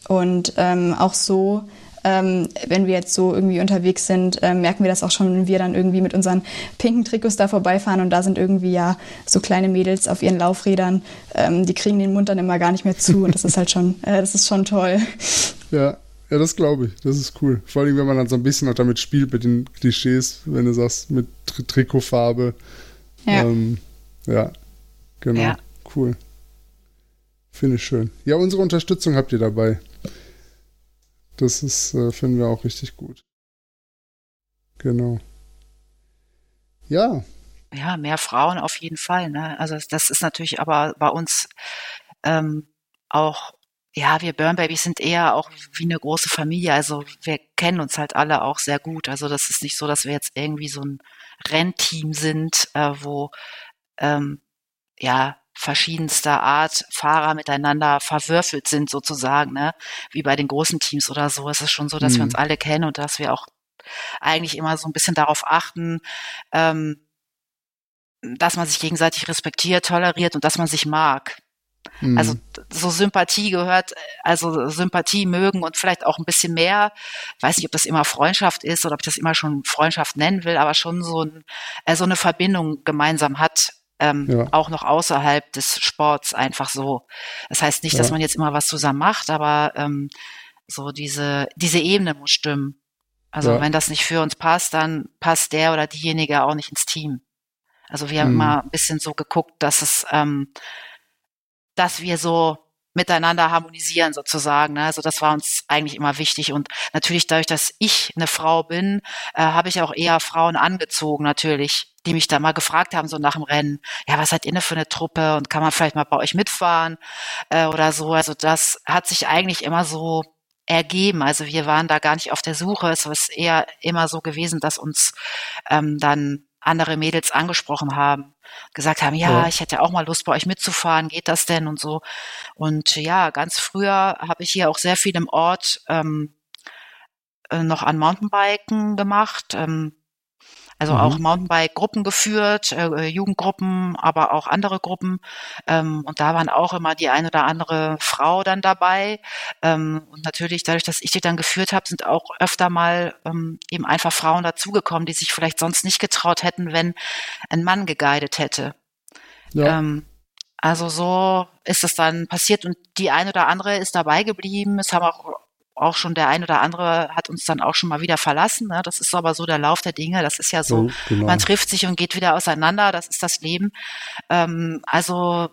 Und ähm, auch so, ähm, wenn wir jetzt so irgendwie unterwegs sind, äh, merken wir das auch schon, wenn wir dann irgendwie mit unseren pinken Trikots da vorbeifahren und da sind irgendwie ja so kleine Mädels auf ihren Laufrädern, ähm, die kriegen den Mund dann immer gar nicht mehr zu und das ist halt schon, äh, das ist schon toll. Ja, ja, das glaube ich. Das ist cool. Vor allem, wenn man dann so ein bisschen auch damit spielt mit den Klischees, wenn du sagst, mit Tri Trikotfarbe. Ja. Ähm, ja, genau. Ja. Cool. Finde ich schön. Ja, unsere Unterstützung habt ihr dabei. Das ist, äh, finden wir auch richtig gut. Genau. Ja. Ja, mehr Frauen auf jeden Fall. Ne? Also das ist natürlich aber bei uns ähm, auch ja, wir Burn Babies sind eher auch wie eine große Familie. Also wir kennen uns halt alle auch sehr gut. Also das ist nicht so, dass wir jetzt irgendwie so ein Rennteam sind, äh, wo ähm, ja verschiedenster Art Fahrer miteinander verwürfelt sind sozusagen, ne? Wie bei den großen Teams oder so. Es ist schon so, dass mhm. wir uns alle kennen und dass wir auch eigentlich immer so ein bisschen darauf achten, ähm, dass man sich gegenseitig respektiert, toleriert und dass man sich mag. Mhm. Also so Sympathie gehört, also Sympathie mögen und vielleicht auch ein bisschen mehr. Ich weiß nicht, ob das immer Freundschaft ist oder ob ich das immer schon Freundschaft nennen will, aber schon so, ein, äh, so eine Verbindung gemeinsam hat. Ähm, ja. auch noch außerhalb des Sports einfach so. Das heißt nicht, ja. dass man jetzt immer was zusammen macht, aber ähm, so diese, diese Ebene muss stimmen. Also ja. wenn das nicht für uns passt, dann passt der oder diejenige auch nicht ins Team. Also wir haben mhm. immer ein bisschen so geguckt, dass es ähm, dass wir so miteinander harmonisieren sozusagen. Ne? Also das war uns eigentlich immer wichtig. Und natürlich dadurch, dass ich eine Frau bin, äh, habe ich auch eher Frauen angezogen natürlich, die mich da mal gefragt haben, so nach dem Rennen, ja, was seid ihr denn für eine Truppe und kann man vielleicht mal bei euch mitfahren äh, oder so. Also das hat sich eigentlich immer so ergeben. Also wir waren da gar nicht auf der Suche. Es ist eher immer so gewesen, dass uns ähm, dann andere Mädels angesprochen haben, gesagt haben, ja, ja, ich hätte auch mal Lust bei euch mitzufahren, geht das denn und so. Und ja, ganz früher habe ich hier auch sehr viel im Ort ähm, äh, noch an Mountainbiken gemacht. Ähm, also mhm. auch Mountainbike-Gruppen geführt, äh, Jugendgruppen, aber auch andere Gruppen. Ähm, und da waren auch immer die ein oder andere Frau dann dabei. Ähm, und natürlich, dadurch, dass ich die dann geführt habe, sind auch öfter mal ähm, eben einfach Frauen dazugekommen, die sich vielleicht sonst nicht getraut hätten, wenn ein Mann geguidet hätte. Ja. Ähm, also so ist es dann passiert und die ein oder andere ist dabei geblieben. Es haben auch auch schon der ein oder andere hat uns dann auch schon mal wieder verlassen. Ne? Das ist aber so der Lauf der Dinge. Das ist ja so, ja, genau. man trifft sich und geht wieder auseinander. Das ist das Leben. Ähm, also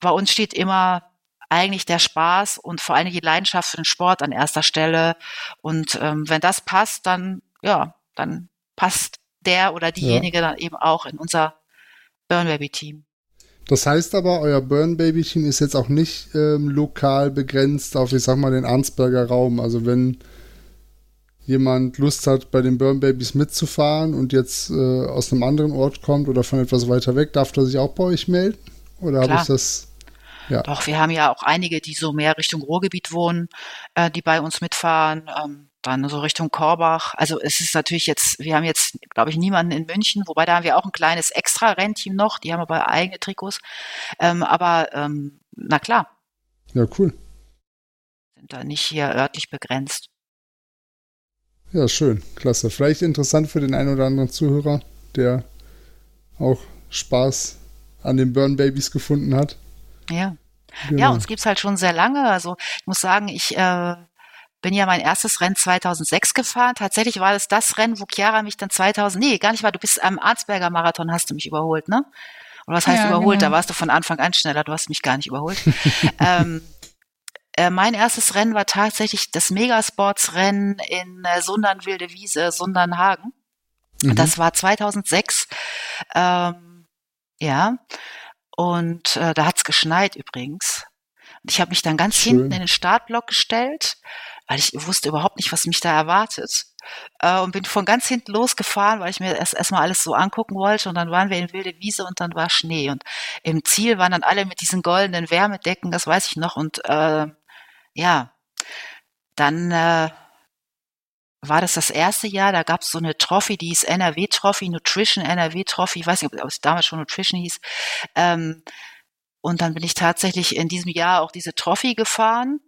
bei uns steht immer eigentlich der Spaß und vor allem die Leidenschaft für den Sport an erster Stelle. Und ähm, wenn das passt, dann ja, dann passt der oder diejenige ja. dann eben auch in unser Burn Baby Team. Das heißt aber, euer Burn Baby Team ist jetzt auch nicht ähm, lokal begrenzt auf, ich sag mal, den Arnsberger Raum. Also wenn jemand Lust hat, bei den Burn Babies mitzufahren und jetzt äh, aus einem anderen Ort kommt oder von etwas weiter weg, darf er sich auch bei euch melden? Oder habe ich das? Ja. Doch, wir haben ja auch einige, die so mehr Richtung Ruhrgebiet wohnen, äh, die bei uns mitfahren. Ähm, dann so Richtung Korbach. Also es ist natürlich jetzt, wir haben jetzt, glaube ich, niemanden in München, wobei da haben wir auch ein kleines Extra-Rennteam noch, die haben aber eigene Trikots. Ähm, aber ähm, na klar. Ja, cool. Sind da nicht hier örtlich begrenzt. Ja, schön, klasse. Vielleicht interessant für den einen oder anderen Zuhörer, der auch Spaß an den Burn Babies gefunden hat. Ja. Genau. Ja, uns gibt's halt schon sehr lange. Also ich muss sagen, ich äh, bin ja mein erstes Rennen 2006 gefahren. Tatsächlich war das das Rennen, wo Chiara mich dann 2000, nee, gar nicht war, du bist am Arzberger Marathon, hast du mich überholt, ne? Oder was heißt ja, überholt? Genau. Da warst du von Anfang an schneller, du hast mich gar nicht überholt. *laughs* ähm, äh, mein erstes Rennen war tatsächlich das Megasports-Rennen in äh, Sundern Wilde Wiese, Sundernhagen. Mhm. Das war 2006. Ähm, ja. Und äh, da hat's geschneit übrigens. Und ich habe mich dann ganz Schön. hinten in den Startblock gestellt weil ich wusste überhaupt nicht, was mich da erwartet. Äh, und bin von ganz hinten losgefahren, weil ich mir erst erstmal alles so angucken wollte. Und dann waren wir in wilde Wiese und dann war Schnee. Und im Ziel waren dann alle mit diesen goldenen Wärmedecken, das weiß ich noch. Und äh, ja, dann äh, war das das erste Jahr, da gab es so eine Trophy, die hieß NRW Trophy, Nutrition NRW Trophy, ich weiß nicht, ob es damals schon Nutrition hieß. Ähm, und dann bin ich tatsächlich in diesem Jahr auch diese Trophy gefahren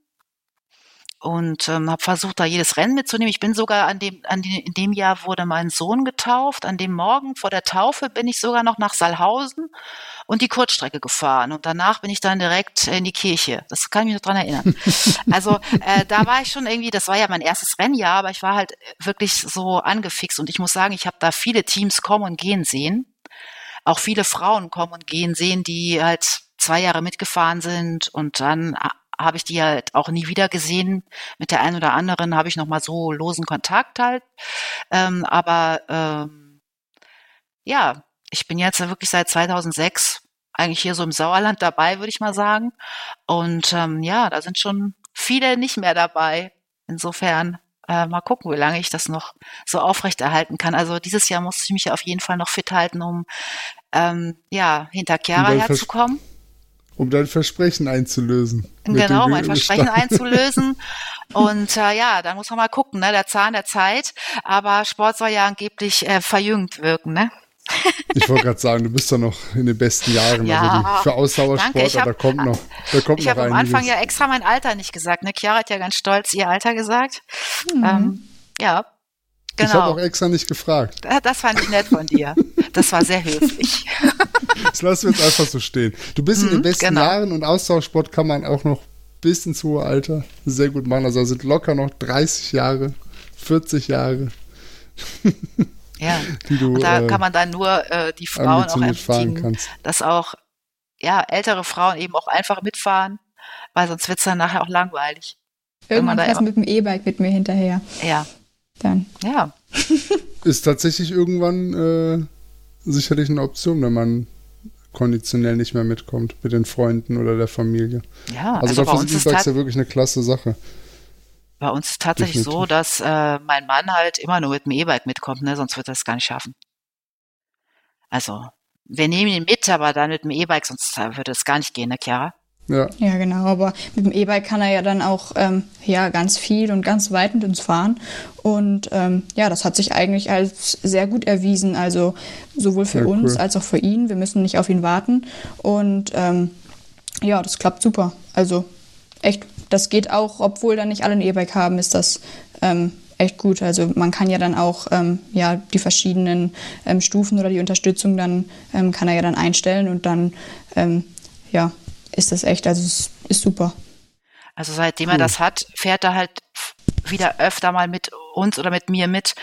und ähm, habe versucht, da jedes Rennen mitzunehmen. Ich bin sogar an dem, an dem, in dem Jahr wurde mein Sohn getauft. An dem Morgen vor der Taufe bin ich sogar noch nach Saalhausen und die Kurzstrecke gefahren. Und danach bin ich dann direkt in die Kirche. Das kann ich mich noch dran erinnern. *laughs* also äh, da war ich schon irgendwie, das war ja mein erstes Rennjahr, aber ich war halt wirklich so angefixt. Und ich muss sagen, ich habe da viele Teams kommen und gehen sehen. Auch viele Frauen kommen und gehen sehen, die halt zwei Jahre mitgefahren sind und dann habe ich die halt auch nie wieder gesehen. Mit der einen oder anderen habe ich noch mal so losen Kontakt halt. Ähm, aber ähm, ja, ich bin jetzt wirklich seit 2006 eigentlich hier so im Sauerland dabei, würde ich mal sagen. Und ähm, ja, da sind schon viele nicht mehr dabei. Insofern äh, mal gucken, wie lange ich das noch so aufrechterhalten kann. Also dieses Jahr muss ich mich auf jeden Fall noch fit halten, um ähm, ja hinter Chiara herzukommen um dein Versprechen einzulösen. Genau, mein Versprechen einzulösen. *laughs* Und äh, ja, da muss man mal gucken, ne? Der Zahn der Zeit. Aber Sport soll ja angeblich äh, verjüngt wirken, ne? *laughs* Ich wollte gerade sagen, du bist doch noch in den besten Jahren. Ja, also für Ausdauersportler, da kommt noch, da kommt Ich habe am Anfang ja extra mein Alter nicht gesagt. Ne? Chiara hat ja ganz stolz ihr Alter gesagt. Mhm. Ähm, ja, Genau. Ich habe auch extra nicht gefragt. Das fand ich nett von dir. Das war sehr *laughs* höflich. Das lassen wir jetzt einfach so stehen. Du bist mhm, in den mhm, besten genau. Jahren und Austauschsport kann man auch noch bis ins hohe Alter sehr gut machen. Also sind locker noch 30 Jahre, 40 Jahre. *laughs* Ja, du, und da äh, kann man dann nur äh, die Frauen auch ermutigen, das auch ja, ältere Frauen eben auch einfach mitfahren, weil sonst wird es dann nachher auch langweilig. Irgendwann fährst mit dem E-Bike mit mir hinterher. Ja. Dann. Ja. Ist tatsächlich irgendwann äh, sicherlich eine Option, wenn man konditionell nicht mehr mitkommt mit den Freunden oder der Familie. Ja, also, also dafür sind E-Bikes ja wirklich eine klasse Sache. Bei uns ist tatsächlich Definitiv. so, dass äh, mein Mann halt immer nur mit dem E-Bike mitkommt, ne? sonst wird er es gar nicht schaffen. Also, wir nehmen ihn mit, aber dann mit dem E-Bike, sonst äh, würde es gar nicht gehen, ne, Chiara? Ja. ja, genau. Aber mit dem E-Bike kann er ja dann auch ähm, ja, ganz viel und ganz weit mit uns fahren. Und ähm, ja, das hat sich eigentlich als sehr gut erwiesen. Also sowohl für ja, uns cool. als auch für ihn. Wir müssen nicht auf ihn warten. Und ähm, ja, das klappt super. Also echt, das geht auch, obwohl dann nicht alle ein E-Bike haben, ist das ähm, echt gut. Also man kann ja dann auch ähm, ja, die verschiedenen ähm, Stufen oder die Unterstützung dann ähm, kann er ja dann einstellen und dann ähm, ja, ist das echt, also es ist super. Also seitdem cool. er das hat, fährt er halt wieder öfter mal mit uns oder mit mir mit.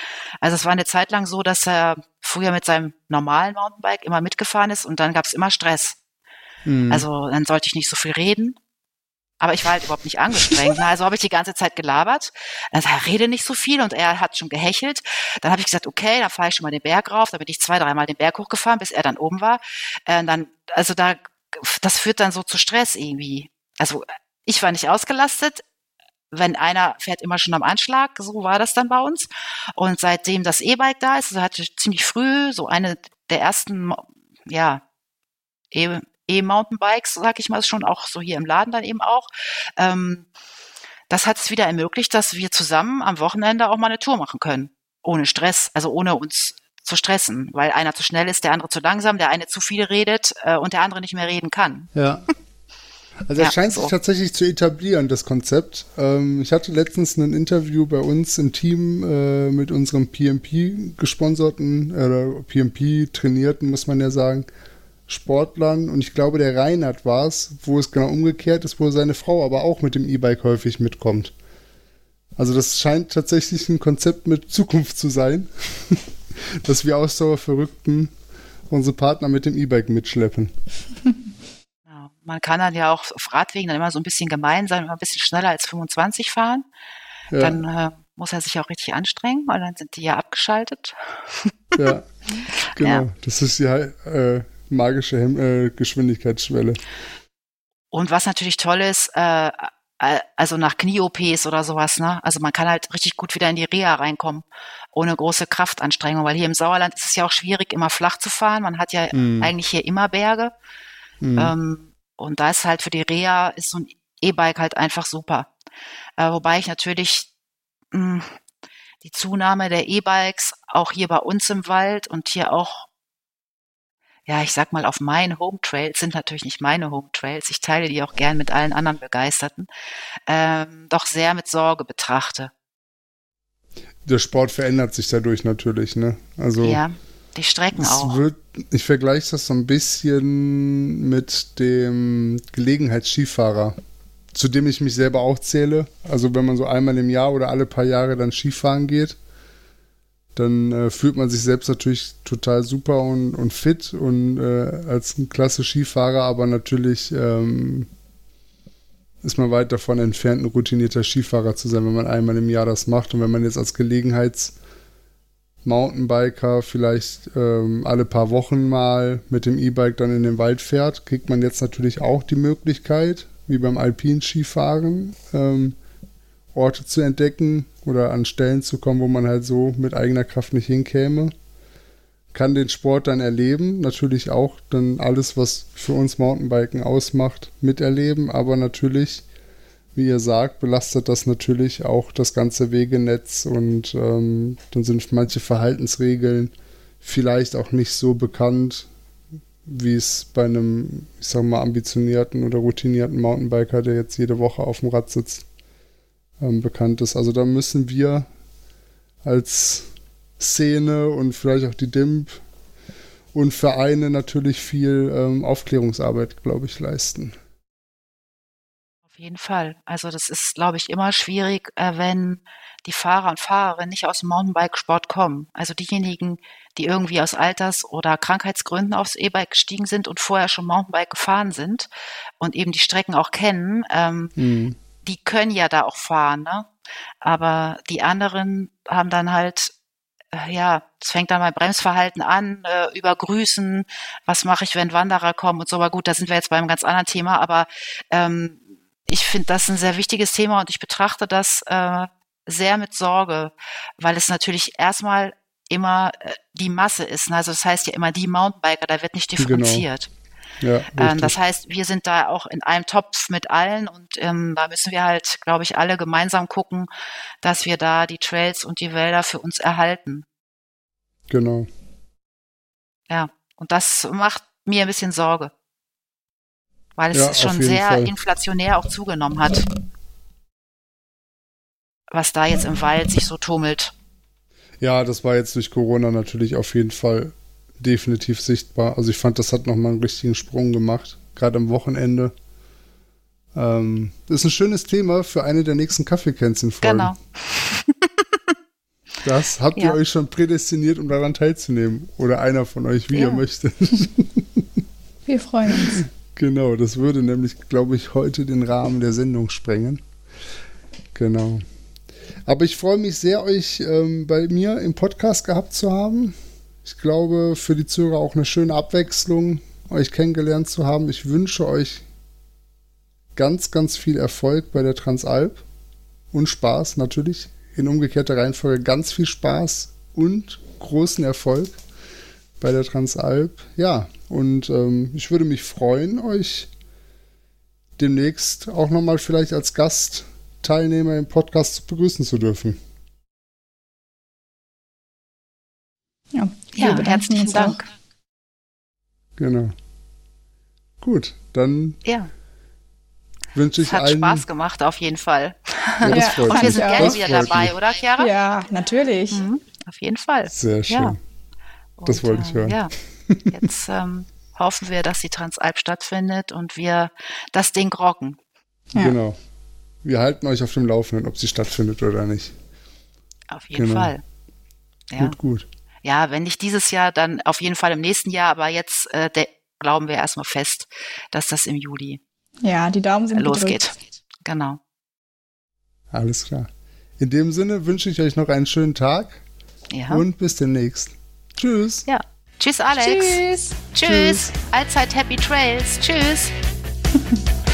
Also es war eine Zeit lang so, dass er früher mit seinem normalen Mountainbike immer mitgefahren ist und dann gab es immer Stress. Mhm. Also dann sollte ich nicht so viel reden. Aber ich war halt überhaupt nicht angestrengt. Also habe ich die ganze Zeit gelabert. Dann sagt er, rede nicht so viel und er hat schon gehechelt. Dann habe ich gesagt, okay, da fahre ich schon mal den Berg rauf. Da bin ich zwei, dreimal den Berg hochgefahren, bis er dann oben war. Äh, dann, also da das führt dann so zu Stress irgendwie. Also ich war nicht ausgelastet. Wenn einer fährt immer schon am Anschlag, so war das dann bei uns. Und seitdem das E-Bike da ist, also hatte ich ziemlich früh so eine der ersten, ja, E-Mountainbikes, sag ich mal, schon auch so hier im Laden dann eben auch. Ähm, das hat es wieder ermöglicht, dass wir zusammen am Wochenende auch mal eine Tour machen können. Ohne Stress, also ohne uns zu stressen, weil einer zu schnell ist, der andere zu langsam, der eine zu viel redet äh, und der andere nicht mehr reden kann. Ja. Also es ja, scheint so. sich tatsächlich zu etablieren, das Konzept. Ähm, ich hatte letztens ein Interview bei uns im Team äh, mit unserem PMP gesponserten, äh, PMP trainierten, muss man ja sagen, Sportlern und ich glaube, der Reinhard war es, wo es genau umgekehrt ist, wo seine Frau aber auch mit dem E-Bike häufig mitkommt. Also das scheint tatsächlich ein Konzept mit Zukunft zu sein. *laughs* dass wir Ausdauerverrückten unsere Partner mit dem E-Bike mitschleppen. *laughs* Ja, man kann dann ja auch auf Radwegen dann immer so ein bisschen gemein sein, immer ein bisschen schneller als 25 fahren. Ja. Dann äh, muss er sich auch richtig anstrengen, weil dann sind die ja abgeschaltet. Ja, *laughs* genau. Ja. Das ist die äh, magische Hem äh, Geschwindigkeitsschwelle. Und was natürlich toll ist, äh, also nach Knie-OPs oder sowas, ne? Also man kann halt richtig gut wieder in die Reha reinkommen, ohne große Kraftanstrengung, weil hier im Sauerland ist es ja auch schwierig, immer flach zu fahren. Man hat ja mm. eigentlich hier immer Berge. Mm. Ähm, und da ist halt für die Reha ist so ein E-Bike halt einfach super. Äh, wobei ich natürlich mh, hm, die Zunahme der E-Bikes auch hier bei uns im Wald und hier auch ja, ich sag mal, auf meinen Home Trails, sind natürlich nicht meine Home Trails, ich teile die auch gern mit allen anderen Begeisterten, ähm, doch sehr mit Sorge betrachte. Der Sport verändert sich dadurch natürlich, ne? Also. Ja, die Strecken auch. Wird, ich vergleiche das so ein bisschen mit dem Gelegenheitsskifahrer, zu dem ich mich selber auch zähle. Also wenn man so einmal im Jahr oder alle paar Jahre dann Skifahren geht, dann äh, fühlt man sich selbst natürlich total super und, und fit und äh, als ein klasse Skifahrer, aber natürlich ähm, ist man weit davon entfernt, ein routinierter Skifahrer zu sein, wenn man einmal im Jahr das macht und wenn man jetzt als Gelegenheits Mountainbiker vielleicht ähm, alle paar Wochen mal mit dem E-Bike dann in den Wald fährt, kriegt man jetzt natürlich auch die Möglichkeit, wie beim Alpinskifahren, ähm, Orte zu entdecken oder an Stellen zu kommen, wo man halt so mit eigener Kraft nicht hinkäme. Kann den Sport dann erleben, natürlich auch dann alles, was für uns Mountainbiken ausmacht, miterleben, aber natürlich, wie ihr sagt, belastet das natürlich auch das ganze Wegenetz und ähm, dann sind manche Verhaltensregeln vielleicht auch nicht so bekannt, wie es bei einem, ich sag mal, ambitionierten oder routinierten Mountainbiker, der jetzt jede Woche auf dem Rad sitzt, ähm, bekannt ist. Also da müssen wir als Szene und vielleicht auch die DIMP und Vereine natürlich viel ähm, Aufklärungsarbeit, glaube ich, leisten. Auf jeden Fall. Also das ist, glaube ich, immer schwierig, äh, wenn die Fahrer und Fahrerinnen nicht aus dem Mountainbikesport kommen. Also diejenigen, die irgendwie aus Alters- oder Krankheitsgründen aufs E-Bike gestiegen sind und vorher schon Mountainbike gefahren sind und eben die Strecken auch kennen, ähm, mhm. die können ja da auch fahren. Ne? Aber die anderen haben dann halt ja, es fängt dann beim Bremsverhalten an, äh, über Grüßen, was mache ich, wenn Wanderer kommen und so, aber gut, da sind wir jetzt bei einem ganz anderen Thema, aber ähm, ich finde das ein sehr wichtiges Thema und ich betrachte das äh, sehr mit Sorge, weil es natürlich erstmal immer äh, die Masse ist. Also das heißt ja immer die Mountainbiker, da wird nicht genau. differenziert. Ja, ähm, das heißt, wir sind da auch in einem Topf mit allen und ähm, da müssen wir halt, glaube ich, alle gemeinsam gucken, dass wir da die Trails und die Wälder für uns erhalten. Genau. Ja, und das macht mir ein bisschen Sorge weil es ja, schon sehr Fall. inflationär auch zugenommen hat. Was da jetzt im Wald sich so tummelt. Ja, das war jetzt durch Corona natürlich auf jeden Fall definitiv sichtbar. Also ich fand, das hat nochmal einen richtigen Sprung gemacht, gerade am Wochenende. Ähm, das ist ein schönes Thema für eine der nächsten Kaffeekränzchen-Folgen. Genau. *laughs* das habt ihr ja. euch schon prädestiniert, um daran teilzunehmen. Oder einer von euch, wie ja. ihr möchtet. *laughs* Wir freuen uns. Genau, das würde nämlich, glaube ich, heute den Rahmen der Sendung sprengen. Genau. Aber ich freue mich sehr, euch ähm, bei mir im Podcast gehabt zu haben. Ich glaube, für die Zuhörer auch eine schöne Abwechslung, euch kennengelernt zu haben. Ich wünsche euch ganz, ganz viel Erfolg bei der Transalp und Spaß natürlich. In umgekehrter Reihenfolge ganz viel Spaß und großen Erfolg bei der Transalp. Ja, und ähm, ich würde mich freuen, euch demnächst auch nochmal vielleicht als Gastteilnehmer im Podcast begrüßen zu dürfen. Ja, ja herzlichen Dank. Auch. Genau. Gut, dann ja. wünsche ich es hat allen... Spaß gemacht, auf jeden Fall. Ja, das *laughs* freut Und wir sind gerne wieder dabei, mich. oder Chiara? Ja, natürlich. Mhm, auf jeden Fall. Sehr schön. Ja. das wollte ich hören. Ja. *laughs* Jetzt ähm, hoffen wir, dass die Transalp stattfindet und wir das Ding rocken. Ja. Genau. Wir halten euch auf dem Laufenden, ob sie stattfindet oder nicht. Auf jeden genau. Fall. Ja. Gut, gut. Ja, wenn nicht dieses Jahr, dann auf jeden Fall im nächsten Jahr, aber jetzt äh, glauben wir erstmal fest, dass das im Juli ja, die Daumen sind losgeht. Gedrückt. Genau. Alles klar. In dem Sinne wünsche ich euch noch einen schönen Tag ja. und bis demnächst. Tschüss. Ja. Tschüss, Alex. Tschüss. Tschüss. Tschüss. Allzeit Happy Trails. Tschüss. *laughs*